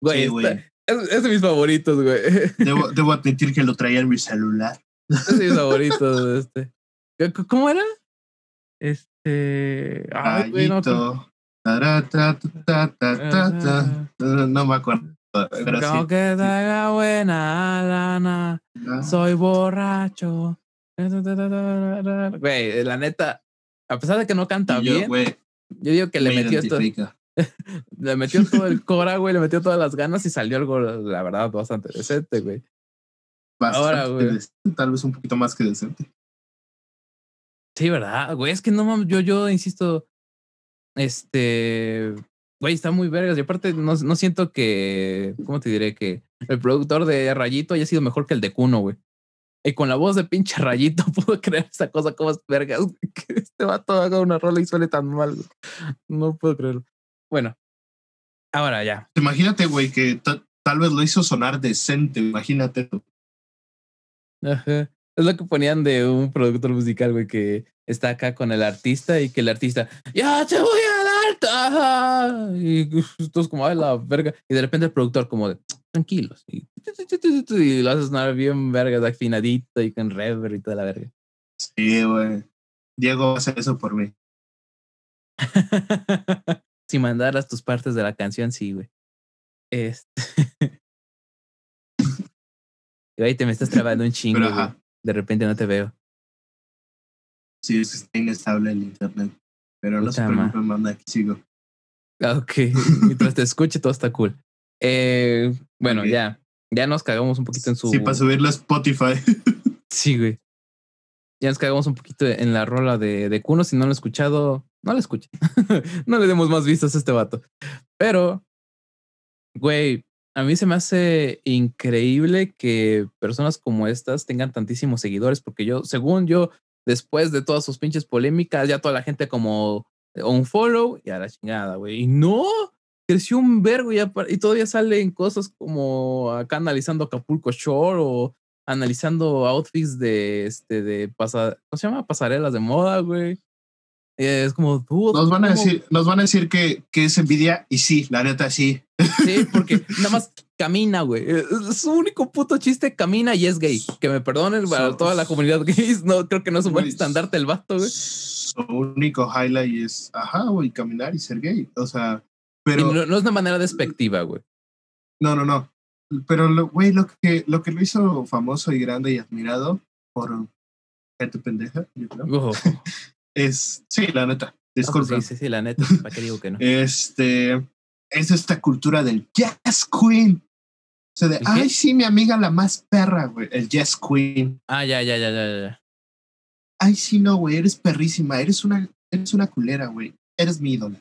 [SPEAKER 1] Güey,
[SPEAKER 2] Sí, güey.
[SPEAKER 1] es, es de mis favoritos, güey.
[SPEAKER 2] Debo, debo admitir que lo traía en mi celular.
[SPEAKER 1] Es de mis favoritos. Este. ¿Cómo era? Este. Ay, güey, no,
[SPEAKER 2] Rayito. Tara, ta, ta, ta, ta, ta, ta. No, me acuerdo. Pero sí.
[SPEAKER 1] que te haga buena lana,
[SPEAKER 2] Ah,
[SPEAKER 1] soy borracho. Güey, la neta, a pesar de que no canta
[SPEAKER 2] yo,
[SPEAKER 1] bien, yo digo que le
[SPEAKER 2] me
[SPEAKER 1] metió esto. Le metió todo el cora, güey, le metió todas las ganas y salió algo, la verdad, bastante decente, güey. Ahora, güey.
[SPEAKER 2] tal vez un poquito más que decente.
[SPEAKER 1] Sí, ¿verdad? Güey, es que no mames, yo, yo insisto, este, güey, está muy vergas. Y aparte, no, no siento que, ¿cómo te diré? Que el productor de Rayito haya sido mejor que el de Kuno, güey. Y con la voz de pinche Rayito pudo crear esa cosa como es vergas, güey, que este vato haga una rola y suene tan mal. No puedo creerlo. Bueno, ahora ya.
[SPEAKER 2] Imagínate, güey, que ta- tal vez lo hizo sonar decente. Imagínate. tú.
[SPEAKER 1] Ajá. Es lo que ponían de un productor musical, güey, que está acá con el artista y que el artista, ya te voy a dar. ta". Y todos como, ay, la verga. Y de repente el productor como de, tranquilos. Y, y lo hace sonar bien verga, afinadito y con reverb y toda la verga.
[SPEAKER 2] Sí, güey. Diego hacer eso por mí.
[SPEAKER 1] si mandaras tus partes de la canción, sí, güey. Este. Y ahí te me estás trabando un chingo,
[SPEAKER 2] Pero
[SPEAKER 1] De repente no te veo.
[SPEAKER 2] sí, es que está inestable el internet. Pero no se preocupen, manda, aquí sigo.
[SPEAKER 1] Ah, Ok, mientras te escuche todo está cool. Eh, bueno, ya, ya nos cagamos un poquito en su.
[SPEAKER 2] Sí, para subirlo a Spotify.
[SPEAKER 1] Sí, güey. Ya nos cagamos un poquito en la rola de, de Kuno. Si no lo han escuchado, no lo escuchen. no le demos más vistas a este vato. Pero, güey, a mí se me hace increíble que personas como estas tengan tantísimos seguidores, porque yo, según yo, después de todas sus pinches polémicas, ya toda la gente como un follow y a la chingada, güey. Y no, creció un vergo y, y todavía salen cosas como acá analizando Acapulco Shore o analizando outfits de este de pasa, ¿cómo se llama? pasarelas de moda, güey. Es como tú.
[SPEAKER 2] Nos van a decir, nos van a decir que, que es envidia, y sí, la neta sí.
[SPEAKER 1] Sí, porque nada más camina, güey. Su único puto chiste, camina y es gay. Que me perdonen para
[SPEAKER 2] So-
[SPEAKER 1] toda la comunidad gay. No, creo que no es un buen estandarte el vato, güey.
[SPEAKER 2] Su único highlight es, ajá, güey, caminar y ser gay. O sea, pero
[SPEAKER 1] no, no es una manera despectiva, güey.
[SPEAKER 2] no, no, no. Pero, lo- güey, lo que, lo que lo hizo famoso y grande y admirado por gente pendeja, yo creo. Es, sí, la neta,
[SPEAKER 1] pues
[SPEAKER 2] disculpa.
[SPEAKER 1] sí, sí, sí, la neta. ¿Para qué digo que no?
[SPEAKER 2] Este, es esta cultura del Jazz Queen. O sea, de, ay, sí, mi amiga la más perra, güey, el Jazz Queen.
[SPEAKER 1] Ah, ya, ya, ya, ya, ya.
[SPEAKER 2] Ay, sí, no, güey, eres perrísima, eres una, eres una culera, güey, eres mi ídola.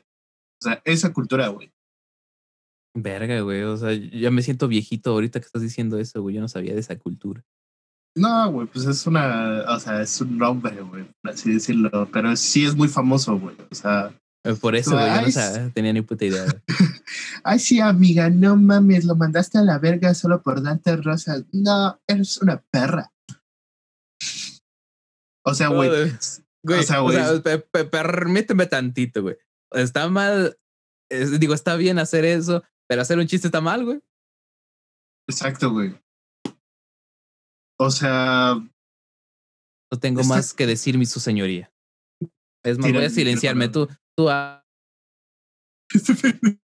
[SPEAKER 2] O sea, esa cultura, güey.
[SPEAKER 1] Verga, güey. O sea, ya me siento viejito ahorita que estás diciendo eso, güey. Yo no sabía de esa cultura.
[SPEAKER 2] No, güey, pues es una, o sea, es un nombre, güey, por así decirlo, pero sí es muy famoso, güey. O sea,
[SPEAKER 1] Por eso, güey, yo no tenía ni puta idea.
[SPEAKER 2] ay, sí, amiga, no mames, lo mandaste a la verga solo por darte rosas. No, eres una perra. O sea, güey,
[SPEAKER 1] Güey,
[SPEAKER 2] O sea, güey.
[SPEAKER 1] pe- pe- permíteme tantito, güey. Está mal, es- digo, está bien hacer eso, pero hacer un chiste está mal, güey.
[SPEAKER 2] exacto, güey. O sea,
[SPEAKER 1] No tengo más que decir, mi su señoría. Es más,
[SPEAKER 2] Tira
[SPEAKER 1] voy a silenciarme. Tú, tú, ah,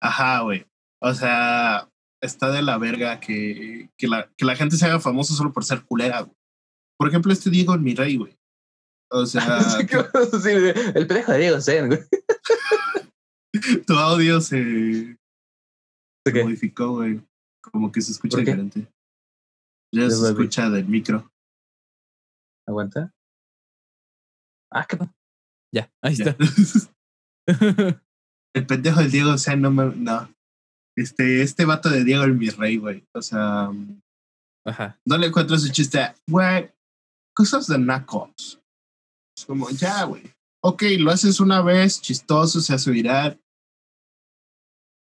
[SPEAKER 2] Ajá, güey. O sea, está de la verga que, que, la, que la gente se haga famoso solo por ser culera, güey. Por ejemplo, este Diego en mi rey, güey. O sea,
[SPEAKER 1] ¿Qué vas a decir, güey? el pendejo de Diego Zen, güey.
[SPEAKER 2] tu audio se
[SPEAKER 1] ¿De qué?
[SPEAKER 2] modificó, güey. Como que se escucha diferente. Ya se escucha del micro.
[SPEAKER 1] Aguanta. Ah, qué Ya, ahí
[SPEAKER 2] Ya.
[SPEAKER 1] está.
[SPEAKER 2] El pendejo del Diego, o sea, no me. No. Este, este vato de Diego en mi rey, güey. O sea,
[SPEAKER 1] Ajá.
[SPEAKER 2] no le encuentro ese chiste. Güey, cosas de nacos. Es como, ya, güey. ok, lo haces una vez, chistoso, se hace viral.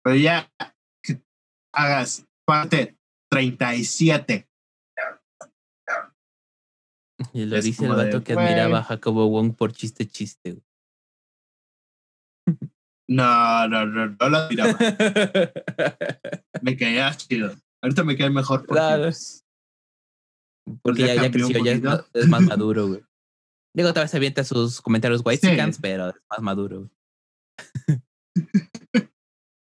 [SPEAKER 2] Pero ya que hagas parte 37.
[SPEAKER 1] Y lo
[SPEAKER 2] Es
[SPEAKER 1] dice el
[SPEAKER 2] de,
[SPEAKER 1] vato que admiraba a. Jacobo Wong por chiste chiste. güey.
[SPEAKER 2] No, no, no, no lo admiraba. me caía chido. Ahorita me cae mejor porque
[SPEAKER 1] Claro. Porque
[SPEAKER 2] ya
[SPEAKER 1] ya, creció, ya es
[SPEAKER 2] poquito.
[SPEAKER 1] más, es más maduro, güey. Digo, tal vez se avienta sus comentarios white
[SPEAKER 2] Sí.
[SPEAKER 1] pero es más maduro. güey.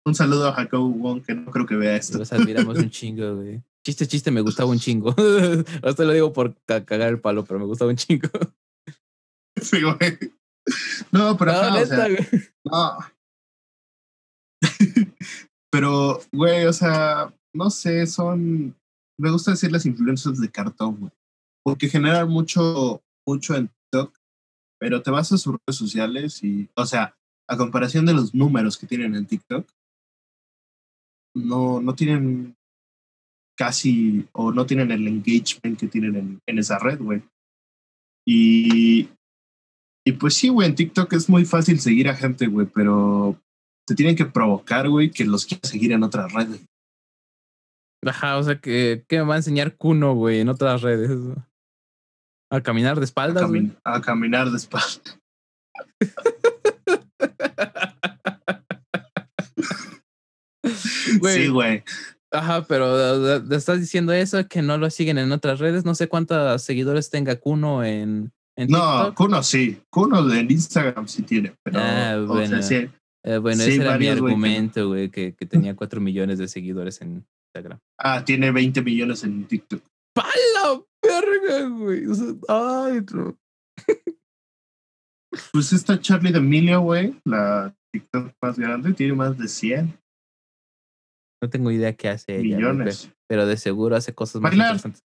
[SPEAKER 2] un saludo a Jacob Wong, que no creo que vea esto.
[SPEAKER 1] Los admiramos un chingo, güey. Chiste, chiste, me gustaba un chingo. Hasta lo digo por ca- cagar el palo, pero me gustaba un chingo.
[SPEAKER 2] Sí, güey. No, pero
[SPEAKER 1] No,
[SPEAKER 2] ajá, o
[SPEAKER 1] neta,
[SPEAKER 2] sea,
[SPEAKER 1] güey.
[SPEAKER 2] no. pero, güey, o sea, no sé, son. Me gusta decir las influencers de cartón, güey. Porque generan mucho, mucho en TikTok, pero te vas a sus redes sociales y, o sea, a comparación de los números que tienen en TikTok, no, no tienen casi, o no tienen el engagement que tienen en, en esa red, güey. Y, y pues sí, güey, en TikTok es muy fácil seguir a gente, güey, pero te tienen que provocar, güey, que los quieras seguir en otras redes.
[SPEAKER 1] Ajá, o sea, que, que me va a enseñar Kuno, güey, en otras redes. A caminar de
[SPEAKER 2] A,
[SPEAKER 1] espaldas, güey.
[SPEAKER 2] cami- a caminar de espalda. Sí, güey.
[SPEAKER 1] Ajá, pero estás diciendo eso, que no lo siguen en otras redes. No sé cuántos seguidores tenga Kuno en, en
[SPEAKER 2] No. Kuno sí. Kuno en Instagram sí tiene, pero.
[SPEAKER 1] Ah,
[SPEAKER 2] o
[SPEAKER 1] bueno.
[SPEAKER 2] sea, sí.
[SPEAKER 1] Eh, bueno,
[SPEAKER 2] sí,
[SPEAKER 1] ese era mi argumento, güey, que, que tenía 4 millones de seguidores en Instagram.
[SPEAKER 2] Ah, tiene 20 millones en TikTok.
[SPEAKER 1] ¡Pala verga, güey! Ay, no.
[SPEAKER 2] Pues esta Charlie D'Amelio, güey, la TikTok más grande, tiene más de 100
[SPEAKER 1] No tengo idea qué hace ella,
[SPEAKER 2] millones.
[SPEAKER 1] pe- pero de seguro hace cosas más
[SPEAKER 2] Bailar.
[SPEAKER 1] interesantes.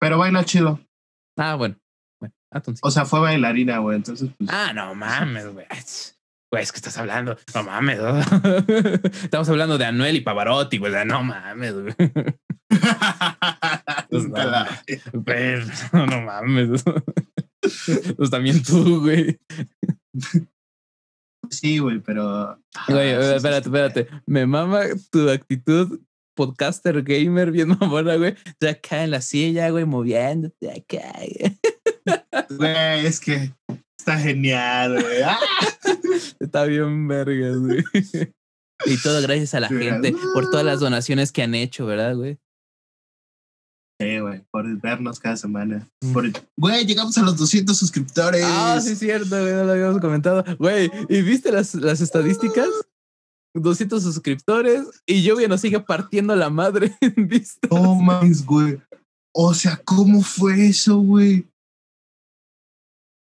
[SPEAKER 2] Pero baila chido.
[SPEAKER 1] Ah, bueno. bueno entonces.
[SPEAKER 2] O sea, fue bailarina, güey. Entonces, pues.
[SPEAKER 1] Ah, no mames, güey. Güey, es que estás hablando. No mames. ¿no? Estamos hablando de Anuel y Pavarotti, güey. No mames, güey. Pues no,
[SPEAKER 2] la-
[SPEAKER 1] Güey, no, no mames. Pues también tú, güey.
[SPEAKER 2] Sí, güey, pero.
[SPEAKER 1] Güey,
[SPEAKER 2] Ah, sí,
[SPEAKER 1] espérate,
[SPEAKER 2] sí.
[SPEAKER 1] espérate. Me mama tu actitud podcaster gamer bien mamona, güey. Ya acá en la silla, güey, moviéndote acá. güey.
[SPEAKER 2] Es que está genial, güey. ¡Ah!
[SPEAKER 1] Está bien vergas, güey. Y todo gracias a la gente por todas las donaciones que han hecho, ¿verdad, güey?
[SPEAKER 2] Sí, güey, por vernos cada semana. Por... Güey, llegamos a los 200 suscriptores.
[SPEAKER 1] Ah, sí, es cierto, güey, no lo habíamos comentado. Güey, ¿y viste las, las estadísticas? 200 suscriptores y Lluvia nos sigue partiendo la madre en vistas.
[SPEAKER 2] No mames, güey. O sea, ¿cómo fue eso, güey?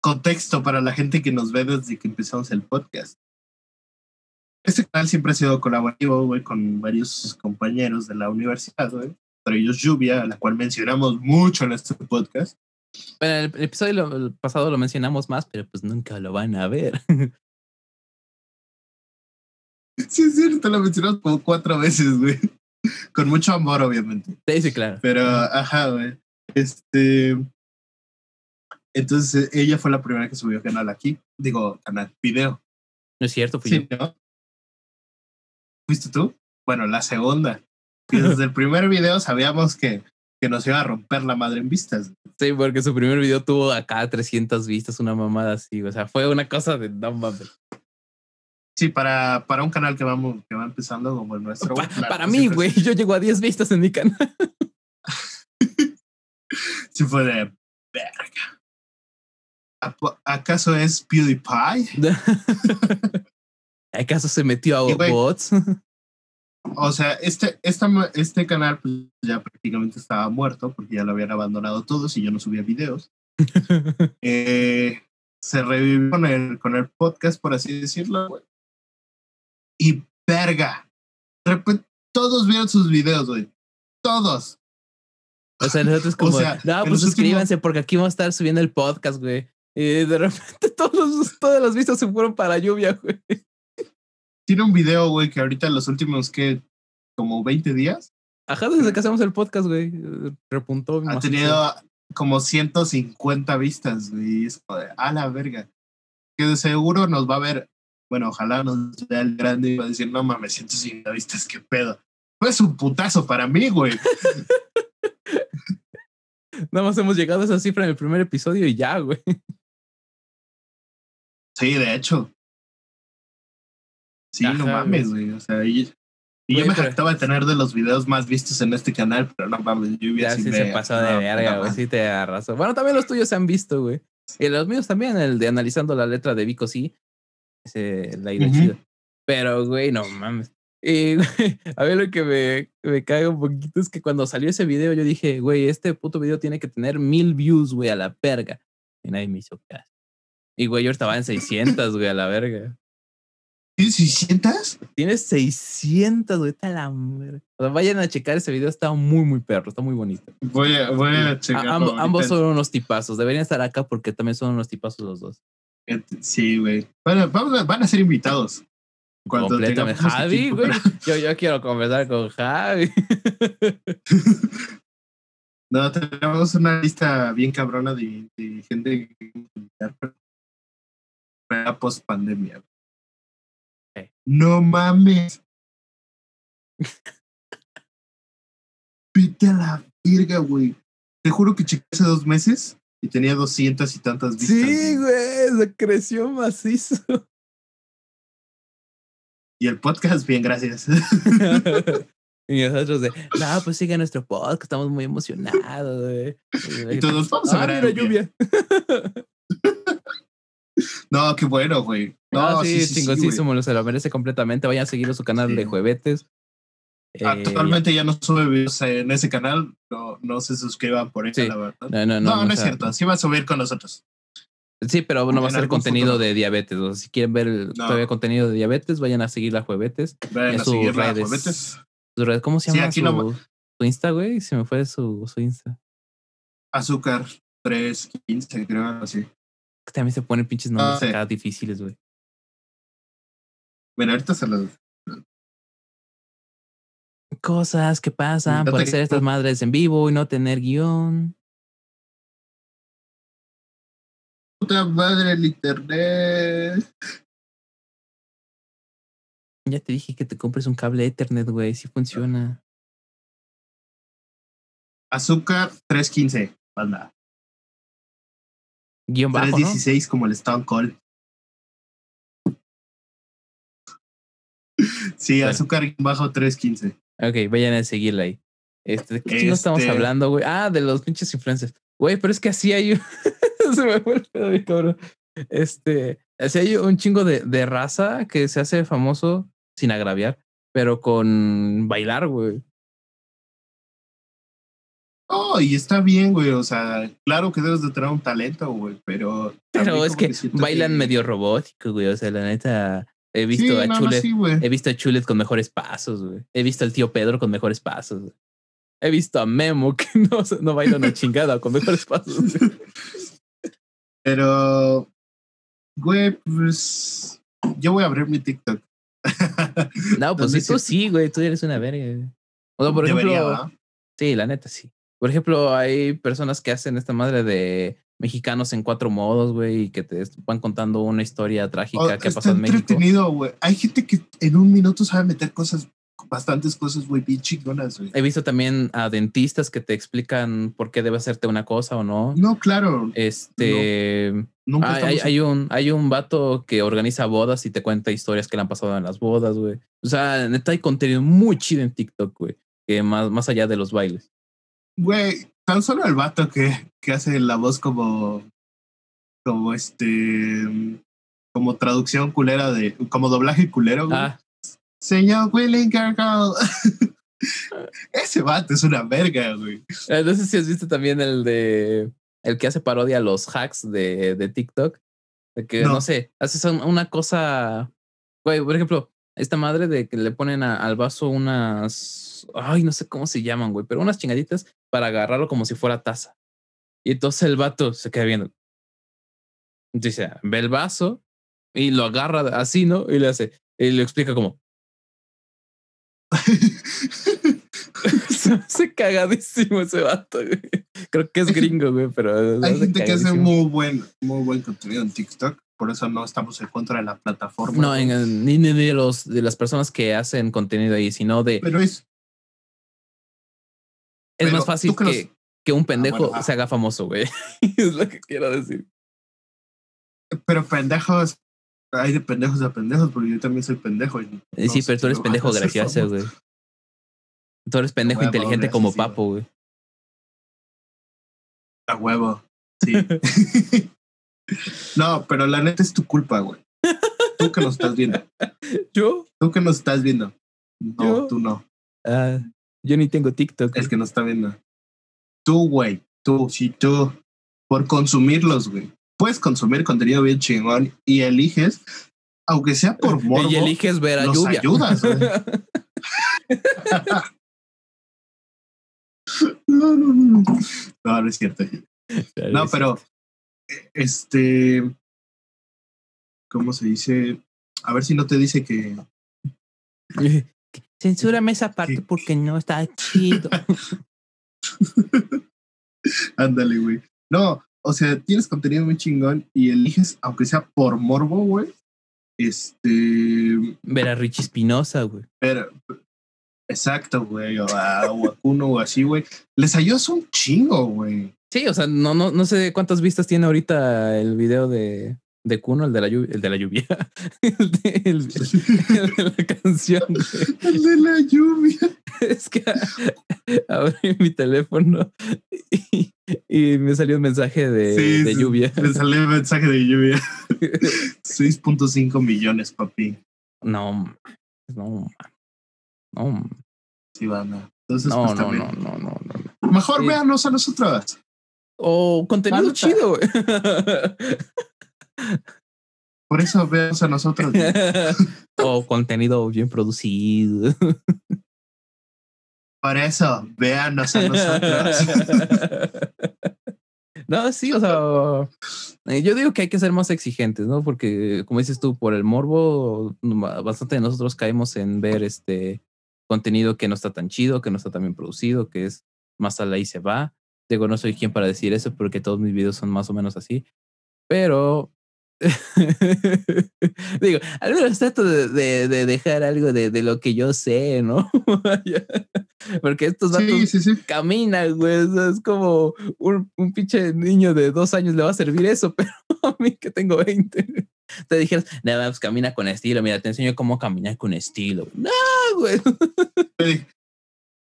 [SPEAKER 2] Contexto para la gente que nos ve desde que empezamos el podcast. Este canal siempre ha sido colaborativo, güey, con varios compañeros de la universidad, güey. Entre ellos Lluvia, a la cual mencionamos mucho en este podcast.
[SPEAKER 1] Bueno, en el episodio lo- el pasado lo mencionamos más, pero pues nunca lo van a ver.
[SPEAKER 2] Sí, es cierto, lo mencionamos como cuatro veces, güey. Con mucho amor, obviamente.
[SPEAKER 1] Sí, sí, claro.
[SPEAKER 2] Pero, ajá, güey. Este. Entonces, ella fue la primera que subió canal aquí. Digo, canal, video.
[SPEAKER 1] No es cierto, fui
[SPEAKER 2] Sí,
[SPEAKER 1] yo.
[SPEAKER 2] ¿no? ¿Fuiste tú? Bueno, la segunda. Y desde el primer video sabíamos que, que nos iba a romper la madre en vistas.
[SPEAKER 1] Sí, porque su primer video tuvo acá 300 vistas, una mamada así. O sea, fue una cosa de no mames.
[SPEAKER 2] Sí, para, para un canal que, vamos, que va empezando como el nuestro.
[SPEAKER 1] Pa-
[SPEAKER 2] güey, claro,
[SPEAKER 1] para
[SPEAKER 2] sí
[SPEAKER 1] mí, güey, yo llego a 10 vistas en mi canal.
[SPEAKER 2] Sí, fue de verga. ¿Apo- ¿Acaso es PewDiePie?
[SPEAKER 1] ¿Acaso se metió a
[SPEAKER 2] Y,
[SPEAKER 1] bots?
[SPEAKER 2] O sea, este, esta, este canal pues, ya prácticamente estaba muerto porque ya lo habían abandonado todos y yo no subía videos. Eh, se revivió con el, con el podcast, por así decirlo. Y verga. De repente, todos vieron sus videos, güey. Todos.
[SPEAKER 1] O sea, nosotros como,
[SPEAKER 2] sea,
[SPEAKER 1] no, pues suscríbanse porque aquí vamos a estar subiendo el podcast, güey. Y de repente todos los- todas las vistas se fueron para lluvia, güey.
[SPEAKER 2] Tiene un video, güey, que ahorita en los últimos, que Como 20 días.
[SPEAKER 1] Ajá, desde que hacemos el podcast, güey. Repuntó.
[SPEAKER 2] Ha tenido, como 150 vistas, güey. Es a la verga. Que de seguro nos va a ver, bueno, ojalá nos vea el grande y va a decir, no mames, 150 vistas, qué pedo. Pues un putazo para mí, güey.
[SPEAKER 1] Nada más hemos llegado a esa cifra en el primer episodio y ya, güey.
[SPEAKER 2] Sí, de hecho. Sí, no mames, güey. O sea, y, y yo me jactaba de tener de los videos más vistos en este canal, pero no mames, yo
[SPEAKER 1] Ya
[SPEAKER 2] sí
[SPEAKER 1] se pasó de verga, güey. Sí te arrasó. Bueno, también los tuyos se han visto, güey. Y los míos también, el de analizando la letra de Vico, sí. Ese, la idea chida. Pero, güey, no mames. Y, güey, a ver, lo que me, me caga un poquito es que cuando salió ese video, yo dije, güey, este puto video tiene que tener mil views, güey, a la verga. Y nadie me hizo caso. Y, güey, yo estaba en 600, güey, a la verga.
[SPEAKER 2] ¿Tienes 600?
[SPEAKER 1] Tienes 600, güey, está la. O sea, vayan a checar ese video, está muy, muy perro, está muy bonito.
[SPEAKER 2] Voy a, voy a
[SPEAKER 1] A-
[SPEAKER 2] checarlo.
[SPEAKER 1] amb-
[SPEAKER 2] ahorita.
[SPEAKER 1] ambos son unos tipazos. Deberían estar acá porque también son unos tipazos los dos.
[SPEAKER 2] Sí, güey. Bueno, vamos a- van a ser invitados. Cuando
[SPEAKER 1] Completamente.
[SPEAKER 2] tengamos
[SPEAKER 1] Javi, güey. Yo, yo quiero conversar con Javi.
[SPEAKER 2] No, tenemos una lista bien cabrona de, de gente que invitar para post pandemia. No mames. Vete a la verga, güey. Te juro que chequé hace dos meses y tenía doscientas y tantas vistas.
[SPEAKER 1] Sí, güey. Se creció macizo.
[SPEAKER 2] Y el podcast, bien, gracias.
[SPEAKER 1] y nosotros de, no, pues sigue nuestro podcast. Estamos muy emocionados, güey.
[SPEAKER 2] y todos vamos a
[SPEAKER 1] Ah,
[SPEAKER 2] ver a
[SPEAKER 1] mira, lluvia.
[SPEAKER 2] No, qué bueno, güey.
[SPEAKER 1] No,
[SPEAKER 2] No,
[SPEAKER 1] sí,
[SPEAKER 2] sí, sí, sí,
[SPEAKER 1] se lo merece completamente. Vayan a seguir su canal
[SPEAKER 2] Sí.
[SPEAKER 1] de Juevetes. Eh,
[SPEAKER 2] Actualmente ya no sube videos en ese canal. No, no se suscriban por eso,
[SPEAKER 1] Sí.
[SPEAKER 2] la verdad.
[SPEAKER 1] no, no, no,
[SPEAKER 2] No, no, es
[SPEAKER 1] sea,
[SPEAKER 2] cierto. Sí va a subir con nosotros.
[SPEAKER 1] Sí, pero no va a ser contenido
[SPEAKER 2] futuro.
[SPEAKER 1] de diabetes. O sea, si quieren ver el-
[SPEAKER 2] No.
[SPEAKER 1] todavía contenido de diabetes, vayan a seguir la Juevetes.
[SPEAKER 2] Vayan a
[SPEAKER 1] sus
[SPEAKER 2] seguirla,
[SPEAKER 1] redes.
[SPEAKER 2] juevetes.
[SPEAKER 1] Redes, ¿Cómo se
[SPEAKER 2] Sí,
[SPEAKER 1] llama
[SPEAKER 2] aquí
[SPEAKER 1] su, su Insta, güey? Se me fue su, su Insta.
[SPEAKER 2] Azúcar 315, creo, así.
[SPEAKER 1] Que también se ponen pinches nombres
[SPEAKER 2] Ah, sí.
[SPEAKER 1] acá difíciles, güey.
[SPEAKER 2] Bueno, ahorita se los.
[SPEAKER 1] Cosas que pasan
[SPEAKER 2] No
[SPEAKER 1] por hacer estas madres en vivo y no tener guion.
[SPEAKER 2] Puta madre, el internet.
[SPEAKER 1] Ya te dije que te compres un cable Ethernet, güey. Sí funciona.
[SPEAKER 2] Azúcar 315, banda.
[SPEAKER 1] Guión bajo, ¿no?
[SPEAKER 2] 316 como el Stone Cold. Sí,
[SPEAKER 1] Bueno.
[SPEAKER 2] azúcar bajo 315.
[SPEAKER 1] Ok, vayan a seguirla ahí. Este, ¿De qué chingos estamos
[SPEAKER 2] Este-
[SPEAKER 1] hablando, güey? Ah, de los pinches influencers. Güey, pero es que así hay un... Se me fue el pedo, mi cabrón. Este, así hay un chingo de, de raza que se hace famoso sin agraviar, pero con bailar, güey.
[SPEAKER 2] Y está bien, güey. O sea, claro que debes de tener un talento, güey, pero.
[SPEAKER 1] Pero es que bailan medio robótico, güey. O sea, la neta, he visto
[SPEAKER 2] Sí,
[SPEAKER 1] a
[SPEAKER 2] no, no,
[SPEAKER 1] Chulet,
[SPEAKER 2] sí,
[SPEAKER 1] he visto a Chulet con mejores pasos, güey. He visto al tío Pedro con mejores pasos, güey. He visto a Memo que no, no baila una chingada con mejores pasos. güey.
[SPEAKER 2] Pero, güey, pues. Yo voy a abrir mi TikTok.
[SPEAKER 1] No, pues tú
[SPEAKER 2] sí-
[SPEAKER 1] güey, tú eres una verga. güey. O sea, por
[SPEAKER 2] Debería,
[SPEAKER 1] ejemplo, sí, la neta sí. Por ejemplo, hay personas que hacen esta madre de mexicanos en cuatro modos, güey, y que te van contando una historia trágica
[SPEAKER 2] Oh,
[SPEAKER 1] que ha pasado en México.
[SPEAKER 2] entretenido, güey. Hay gente que en un minuto sabe meter cosas, bastantes cosas, güey, bien chingonas, güey.
[SPEAKER 1] He visto también a dentistas que te explican por qué debe hacerte una cosa o no.
[SPEAKER 2] No, claro.
[SPEAKER 1] Este,
[SPEAKER 2] Nunca
[SPEAKER 1] hay, hay un, hay un vato que organiza bodas y te cuenta historias que le han pasado en las bodas, güey. O sea, neta hay contenido muy chido en TikTok, güey, que más, más allá de los bailes.
[SPEAKER 2] Güey, tan solo el vato que, que hace la voz como. Como este. Como traducción culera de. Como doblaje culero, güey.
[SPEAKER 1] Ah,
[SPEAKER 2] Señor Willing Gargle. Ese vato es una verga, güey.
[SPEAKER 1] Eh, No sé si has visto también el de el que hace parodia a los hacks de, de TikTok. De que, no,
[SPEAKER 2] No.
[SPEAKER 1] sé, haces un- una cosa. Güey, por ejemplo, esta madre de que le ponen a- al vaso unas. Ay, no sé cómo se llaman, güey, pero unas chingaditas para agarrarlo como si fuera taza. Y entonces el vato se queda viendo. Dice, ve el vaso y lo agarra así, ¿no? Y le hace, y le explica como, se hace cagadísimo ese vato, güey. Creo que es gringo, güey, pero.
[SPEAKER 2] Hay gente que hace muy buen, muy buen contenido en TikTok. Por eso no estamos en contra de la plataforma.
[SPEAKER 1] No, en, ni, ni de los de las personas que hacen contenido ahí, sino de.
[SPEAKER 2] Pero es.
[SPEAKER 1] Es más fácil que, que, un pendejo se haga famoso, güey. es lo que quiero decir.
[SPEAKER 2] Pero pendejos. Hay de pendejos a pendejos, porque yo también soy pendejo.
[SPEAKER 1] sí, pero tú eres pendejo gracioso, güey. Tú eres pendejo inteligente como Papo, güey.
[SPEAKER 2] A huevo. Sí. no, pero la neta es tu culpa, güey. Tú que nos estás viendo.
[SPEAKER 1] ¿Yo?
[SPEAKER 2] Tú que nos estás viendo. No, tú no.
[SPEAKER 1] Ah, yo ni tengo TikTok.
[SPEAKER 2] Es que nos está viendo. Tú, güey. Tú, sí, tú. Por consumirlos, güey. Puedes consumir contenido bien chingón y eliges, aunque sea por morbo.
[SPEAKER 1] Y eliges ver a lluvia.
[SPEAKER 2] ayudas, güey. no, no, no. No, no es cierto. No, pero este, ¿cómo se dice? A ver si no te dice que...
[SPEAKER 1] Censúrame esa parte porque no está chido.
[SPEAKER 2] Ándale, güey. No, o sea, tienes contenido muy chingón y eliges, aunque sea por morbo, güey. Este.
[SPEAKER 1] Ver a Richie Espinosa, güey.
[SPEAKER 2] Pero, exacto, güey. O a, o o así, güey. Les ayudas un chingo, güey.
[SPEAKER 1] Sí, o sea, no, no, no sé cuántas vistas tiene ahorita el video de, de Kuno, el de la lluvia, el de la lluvia, el de, el, de la canción.
[SPEAKER 2] El de la lluvia.
[SPEAKER 1] Es que abrí mi teléfono y, y, me salió un mensaje de,
[SPEAKER 2] sí,
[SPEAKER 1] de lluvia.
[SPEAKER 2] Me salió un mensaje de lluvia. 6.5 millones, papi.
[SPEAKER 1] No, no, no.
[SPEAKER 2] Sí, van. Entonces,
[SPEAKER 1] no,
[SPEAKER 2] pues,
[SPEAKER 1] no, no, no, no, no.
[SPEAKER 2] Mejor sí. véanos a nosotras.
[SPEAKER 1] O contenido
[SPEAKER 2] Falta.
[SPEAKER 1] chido, güey.
[SPEAKER 2] Por eso veamos a nosotros.
[SPEAKER 1] o contenido bien producido.
[SPEAKER 2] Por eso, véanos a nosotros.
[SPEAKER 1] no, sí, o sea, yo digo que hay que ser más exigentes, ¿no? Porque, como dices tú, por el morbo, bastante de nosotros caemos en ver este contenido que no está tan chido, que no está tan bien producido, que es más a la y se va. Digo, no soy quien para decir eso porque todos mis videos son más o menos así. Pero digo, al menos trato de, de, de dejar algo de, de, lo que yo sé, ¿no? porque estos datos
[SPEAKER 2] sí, sí, sí.
[SPEAKER 1] caminan, güey. O sea, es como un, un, pinche niño de dos años le va a servir eso, pero a mí que tengo 20. Te dijeras, nada, pues camina con estilo. Mira, te enseño cómo caminar con estilo. No, güey.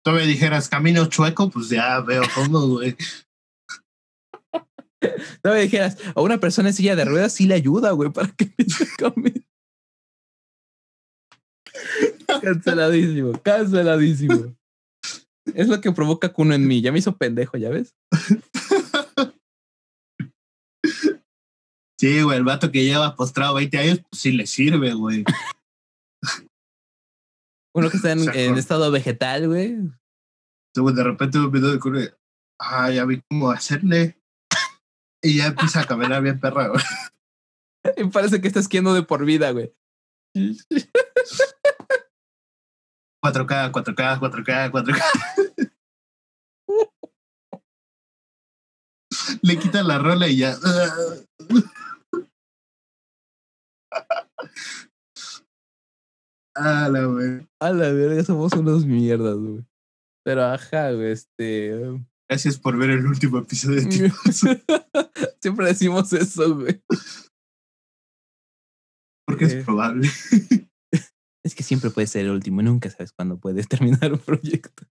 [SPEAKER 2] Tú me dijeras camino chueco, pues ya veo cómo, güey.
[SPEAKER 1] No me dijeras, a una persona en silla de ruedas sí le ayuda, güey, para que a caminar. Canceladísimo, canceladísimo. Es lo que provoca Kuno en mí. Ya me hizo pendejo, ¿ya ves?
[SPEAKER 2] Sí, güey, el vato que lleva postrado 20 años, pues sí le sirve, güey.
[SPEAKER 1] Uno que está en, en estado vegetal, güey.
[SPEAKER 2] De repente un video de Kuno, ah, ya vi cómo hacerle. Y ya empieza a caminar bien perra, güey.
[SPEAKER 1] Y parece que está esquiando de por vida, güey.
[SPEAKER 2] 4K, 4K, 4K, 4K. Le quita la rola y ya. A la güey.
[SPEAKER 1] A la verga, somos unos mierdas, güey. Pero ajá, güey, este.
[SPEAKER 2] Gracias por ver el último episodio de.
[SPEAKER 1] Siempre decimos eso, güey.
[SPEAKER 2] Porque eh, es probable.
[SPEAKER 1] Es que siempre puede ser el último, nunca sabes cuándo puedes terminar un proyecto.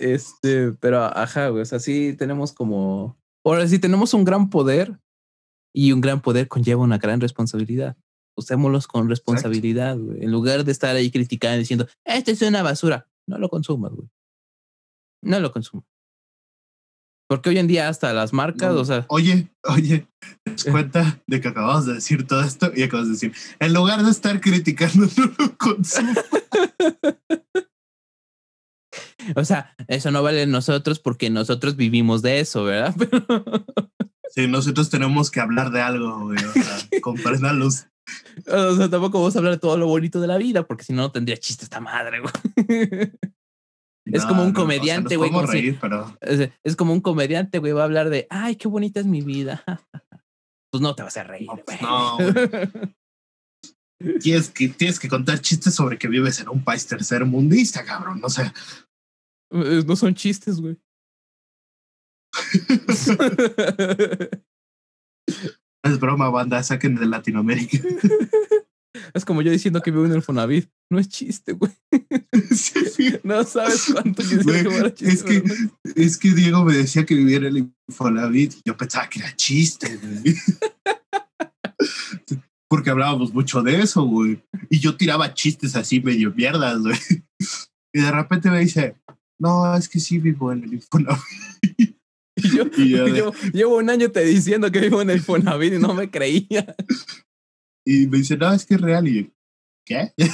[SPEAKER 1] Este, pero ajá, güey, o sea, sí tenemos como. Ahora sí tenemos un gran poder y un gran poder conlleva una gran responsabilidad. Usémoslos con responsabilidad, güey. En lugar de estar ahí criticando diciendo, esto es una basura, no lo consumas, güey no lo consumo. Porque hoy en día hasta las marcas,
[SPEAKER 2] no,
[SPEAKER 1] o sea.
[SPEAKER 2] Oye, oye, ¿te das cuenta de que acabamos de decir todo esto? Y acabas de decir, en lugar de estar criticando, no lo consumo.
[SPEAKER 1] o sea, eso no vale nosotros porque nosotros vivimos de eso, ¿verdad? Pero...
[SPEAKER 2] Sí, nosotros tenemos que hablar de algo, güey. O sea, compréndalos.
[SPEAKER 1] O sea, tampoco vamos a hablar de todo lo bonito de la vida, porque si no, no tendría chiste esta madre, güey. Es como un
[SPEAKER 2] No, no,
[SPEAKER 1] comediante, güey. si-
[SPEAKER 2] pero
[SPEAKER 1] es, es como un comediante, güey. Va a hablar de, ay, qué bonita es mi vida. Pues no te vas a reír,
[SPEAKER 2] No, pues
[SPEAKER 1] güey.
[SPEAKER 2] no, tienes que, tienes que contar chistes sobre que vives en un país tercermundista, cabrón. O sea,
[SPEAKER 1] Eh, No son chistes, güey.
[SPEAKER 2] es broma, banda, saquen de Latinoamérica.
[SPEAKER 1] es como yo diciendo que vivo en el Fonavit. No es chiste, güey.
[SPEAKER 2] Sí, sí.
[SPEAKER 1] No sabes cuánto quisiera
[SPEAKER 2] Güey,
[SPEAKER 1] chiste.
[SPEAKER 2] es que-. Es que Diego me decía que vivía en el Infonavit. Yo pensaba que era chiste, güey. Porque hablábamos mucho de eso, güey. Y yo tiraba chistes así medio mierdas, güey. Y de repente me dice, no, es que sí vivo en el Infonavit.
[SPEAKER 1] Y yo,
[SPEAKER 2] Y yo de-
[SPEAKER 1] yo llevo un año te diciendo que vivo en el Fonavit y no me creía.
[SPEAKER 2] Y me dice, no, es que es real. Y yo, ¿qué?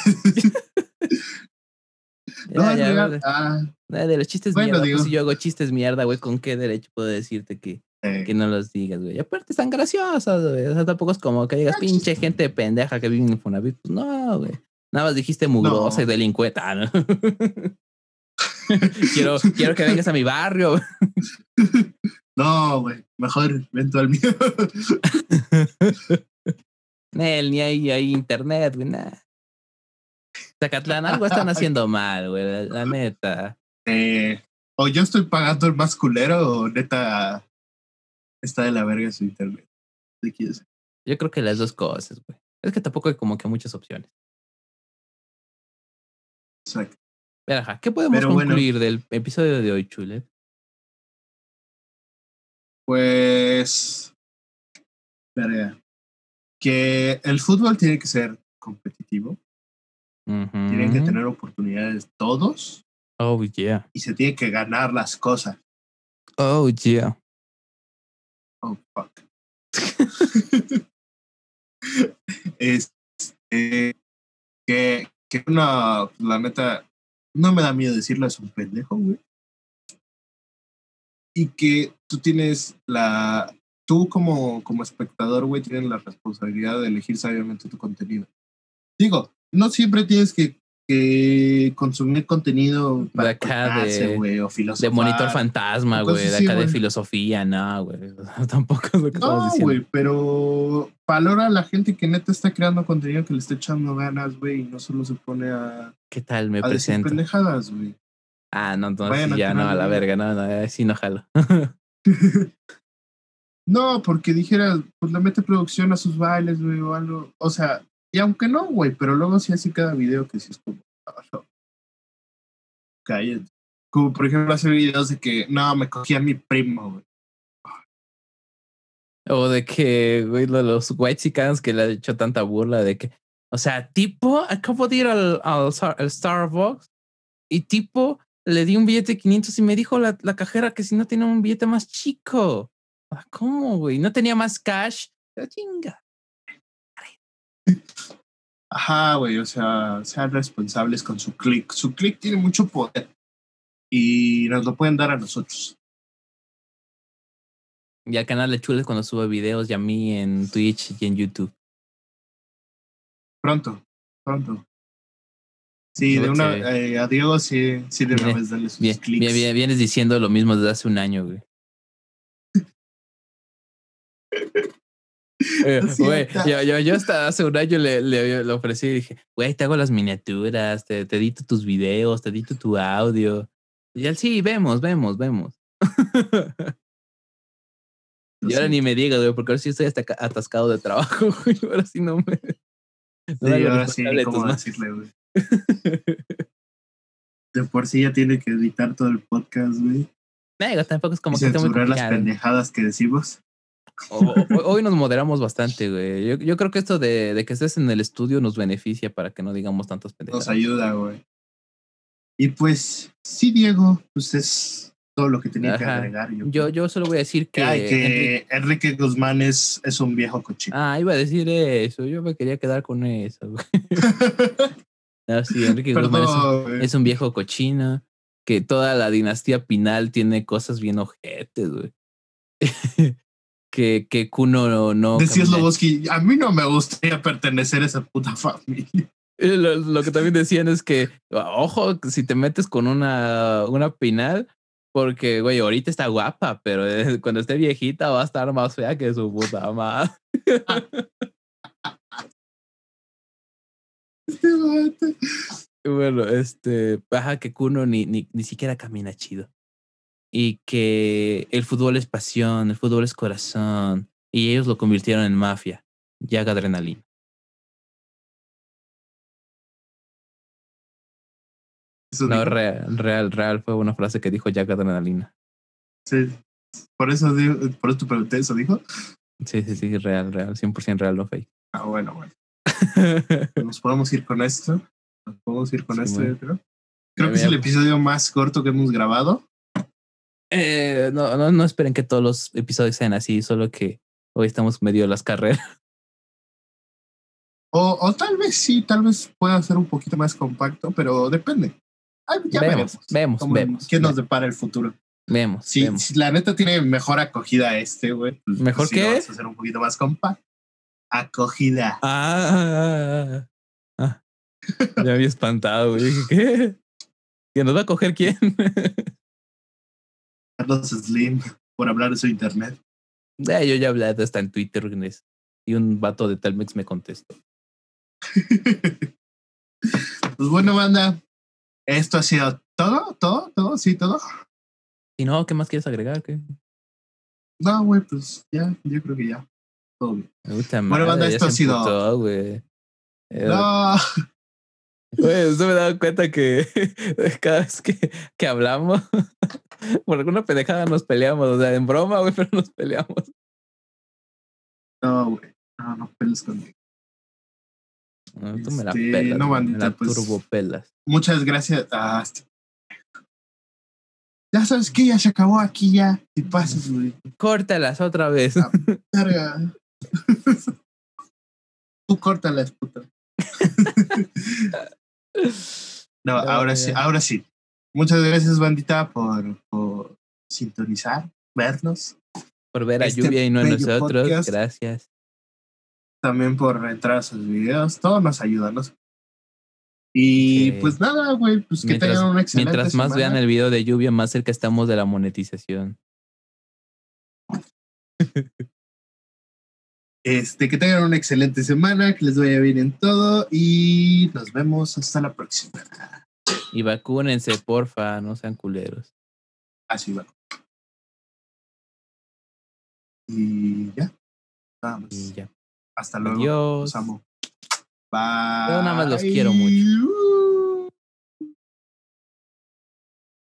[SPEAKER 2] no,
[SPEAKER 1] Ya,
[SPEAKER 2] es
[SPEAKER 1] ya,
[SPEAKER 2] real. Ah,
[SPEAKER 1] Nada de los chistes
[SPEAKER 2] Bueno,
[SPEAKER 1] mierda.
[SPEAKER 2] digo-
[SPEAKER 1] Pues si yo hago chistes mierda, güey, ¿con qué derecho puedo decirte que,
[SPEAKER 2] eh,
[SPEAKER 1] que no los digas, güey? Y aparte están graciosos, güey. O sea, tampoco es como que digas,
[SPEAKER 2] Ah,
[SPEAKER 1] pinche gente pendeja que vive en el Fonavit. Pues no, güey. Nada más dijiste mugrosa
[SPEAKER 2] No.
[SPEAKER 1] y delincuente. Ah, ¿no? quiero, quiero que vengas a mi barrio.
[SPEAKER 2] no, güey, mejor ven tú al mío.
[SPEAKER 1] Nel, ni hay, hay internet, güey, nada. Zacatlán, algo están haciendo mal, güey, la, la neta.
[SPEAKER 2] Eh, o yo estoy pagando el más culero o neta está de la verga su internet. ¿De quién es?
[SPEAKER 1] Yo creo que las dos cosas, güey. Es que tampoco hay como que muchas opciones.
[SPEAKER 2] Exacto.
[SPEAKER 1] ¿Qué podemos
[SPEAKER 2] Pero bueno.
[SPEAKER 1] concluir del episodio de hoy, Chulet?
[SPEAKER 2] Pues. verga, Que el fútbol tiene que ser competitivo, tienen que tener oportunidades todos
[SPEAKER 1] Oh, yeah.
[SPEAKER 2] y se tiene que ganar las cosas.
[SPEAKER 1] Oh, yeah.
[SPEAKER 2] Oh, fuck. este, que, que una, la neta, no me da miedo decirlo, es un pendejo, güey. Y que tú tienes la, tú como, como espectador, güey, tienes la responsabilidad de elegir sabiamente tu contenido. Digo, no siempre tienes que, que consumir contenido para
[SPEAKER 1] acá de-
[SPEAKER 2] cuestionarse, güey, o
[SPEAKER 1] De
[SPEAKER 2] filosofar.
[SPEAKER 1] monitor fantasma, güey. De acá de filosofía, no, güey. Tampoco es lo que
[SPEAKER 2] No, güey, pero valora a la gente que neta está creando contenido que le está echando ganas, güey, y no solo se pone a,
[SPEAKER 1] ¿Qué tal me
[SPEAKER 2] a decir
[SPEAKER 1] presento?
[SPEAKER 2] pendejadas, güey.
[SPEAKER 1] Ah, no, entonces ya no, a la verga, no, no, eh, sí no jalo.
[SPEAKER 2] no, porque dijera, pues le mete producción a sus bailes, güey, o algo. O sea, y aunque no, güey, pero luego sí así cada video que sí es como. ah, no. Cállate. Como por ejemplo hacer videos de que, no, me cogí a mi primo, güey.
[SPEAKER 1] O de que, güey, los white que le ha hecho tanta burla de que, o sea, tipo, acabo de ir al, al, al Starbucks y tipo, le di un billete de 500 y me dijo la, la cajera que si no tenía un billete más chico. ¿Cómo, güey? No tenía más cash. Chinga.
[SPEAKER 2] Ajá, güey, o sea, sean responsables con su click. Su click tiene mucho poder y nos lo pueden dar a nosotros.
[SPEAKER 1] Y al canal de Chules cuando sube videos y a mí en Twitch y en YouTube.
[SPEAKER 2] Pronto, pronto. Sí, de una, eh, a Diego sí, sí de una vez darle sus
[SPEAKER 1] Bien,
[SPEAKER 2] clics.
[SPEAKER 1] bien, bien, vienes diciendo lo mismo desde hace un año, güey. Eh, Güey, yo, yo, yo hasta hace un año le, le, le ofrecí y dije, güey, te hago las miniaturas, te, te edito tus videos, te edito tu audio. Y él, sí, vemos, vemos, vemos. y ahora
[SPEAKER 2] Sí.
[SPEAKER 1] ni me digas, güey, porque ahora sí estoy hasta atascado de trabajo, güey. Ahora sí no me. no
[SPEAKER 2] Sí, ahora sí, ¿cómo decirle, güey? De por sí ya tiene que editar todo el podcast, güey.
[SPEAKER 1] Digo, tampoco es como
[SPEAKER 2] y
[SPEAKER 1] que esté muy
[SPEAKER 2] las pendejadas que decimos.
[SPEAKER 1] O- o- hoy nos moderamos bastante, güey. Yo, yo creo que esto de, de que estés en el estudio nos beneficia para que no digamos tantas pendejadas.
[SPEAKER 2] Nos ayuda, güey. Y pues, sí, Diego, pues es todo lo que tenía que agregar. Yo,
[SPEAKER 1] Yo, yo solo voy a decir que.
[SPEAKER 2] Ay,
[SPEAKER 1] Enrique-
[SPEAKER 2] que Enrique Guzmán es, es un viejo cochino.
[SPEAKER 1] Ah, iba a decir eso. Yo me quería quedar con eso. No, sí, Enrique Guzmán es un, es viejo cochino. Que toda la dinastía Pinal tiene cosas bien ojetes, güey. que, que Kuno no. no
[SPEAKER 2] Decía
[SPEAKER 1] camina-
[SPEAKER 2] Sloboski, a mí no me gustaría pertenecer a esa puta familia.
[SPEAKER 1] Lo, lo, que también decían es que, ojo, si te metes con una, una pinal, porque, güey, ahorita está guapa, pero cuando esté viejita va a estar más fea que su puta madre. bueno, este, baja que Kuno ni, ni, ni siquiera camina chido. Y que el fútbol es pasión, el fútbol es corazón. Y ellos lo convirtieron en mafia. Jack Adrenalina. No, real, real, real fue una frase que dijo Jack Adrenalina.
[SPEAKER 2] Sí, por eso, por eso te pregunté eso, ¿dijo?
[SPEAKER 1] Sí, sí, sí, real, real, 100% real, no fake.
[SPEAKER 2] Ah, bueno, bueno. Nos podemos ir con esto. Nos podemos ir con esto, yo creo. Creo que es el episodio más corto que hemos grabado.
[SPEAKER 1] Eh, no, no, no esperen que todos los episodios sean así, solo que hoy estamos medio las carreras.
[SPEAKER 2] O, o tal vez sí, tal vez pueda ser un poquito más compacto, pero depende. Ya
[SPEAKER 1] vemos, vemos, vemos.
[SPEAKER 2] ¿Qué nos depara el futuro?
[SPEAKER 1] Vemos.
[SPEAKER 2] Si, si la neta tiene mejor acogida este, güey.
[SPEAKER 1] Pues, ¿Mejor
[SPEAKER 2] pues,
[SPEAKER 1] qué?
[SPEAKER 2] Vamos a hacer un poquito más compacto. Acogida.
[SPEAKER 1] Ah, ah, ya había espantado, güey. ¿Qué? ¿Que nos va a coger quién?
[SPEAKER 2] Carlos Slim, por hablar de su internet.
[SPEAKER 1] Eh, yo ya hablé hasta en Twitter y un vato de Telmex me contestó.
[SPEAKER 2] pues bueno, banda, esto ha sido todo, todo, todo, sí, todo.
[SPEAKER 1] Y no, ¿qué más quieres agregar? ¿Qué?
[SPEAKER 2] No, güey, pues ya, yo creo que ya. Todo bien.
[SPEAKER 1] Me gusta
[SPEAKER 2] bueno, banda, esto ha sido.
[SPEAKER 1] Todo, güey.
[SPEAKER 2] No.
[SPEAKER 1] Güey, usted me he dado cuenta que cada vez que, que hablamos, por alguna pendejada nos peleamos. O sea, en broma, güey, pero nos peleamos.
[SPEAKER 2] No, güey. No, no peles conmigo.
[SPEAKER 1] No, tú me la este, pelas. No, bandita, me la
[SPEAKER 2] pues,
[SPEAKER 1] turbo pelas.
[SPEAKER 2] Muchas gracias. Ah, este... Ya sabes que ya se acabó aquí ya. Y pases, güey.
[SPEAKER 1] Córtalas otra vez.
[SPEAKER 2] Carga. Tú córtalas, puta. no, ahora sí, ahora sí. Muchas gracias, bandita, por, por sintonizar, vernos.
[SPEAKER 1] Por ver a este Lluvia y no a nosotros. Gracias.
[SPEAKER 2] También por entrar a sus videos. Todo nos ayuda, ¿no? Y pues nada, güey, pues que tengan un excelente
[SPEAKER 1] Mientras más vean el video de lluvia, más cerca estamos de la monetización.
[SPEAKER 2] Este, que tengan una excelente semana, que les vaya bien en todo y nos vemos hasta la próxima.
[SPEAKER 1] Y vacúnense, porfa, no sean culeros.
[SPEAKER 2] Así va. Y ya. Vamos.
[SPEAKER 1] Y ya.
[SPEAKER 2] Hasta luego.
[SPEAKER 1] Adiós.
[SPEAKER 2] Los amo. Bye.
[SPEAKER 1] Yo nada más los quiero mucho.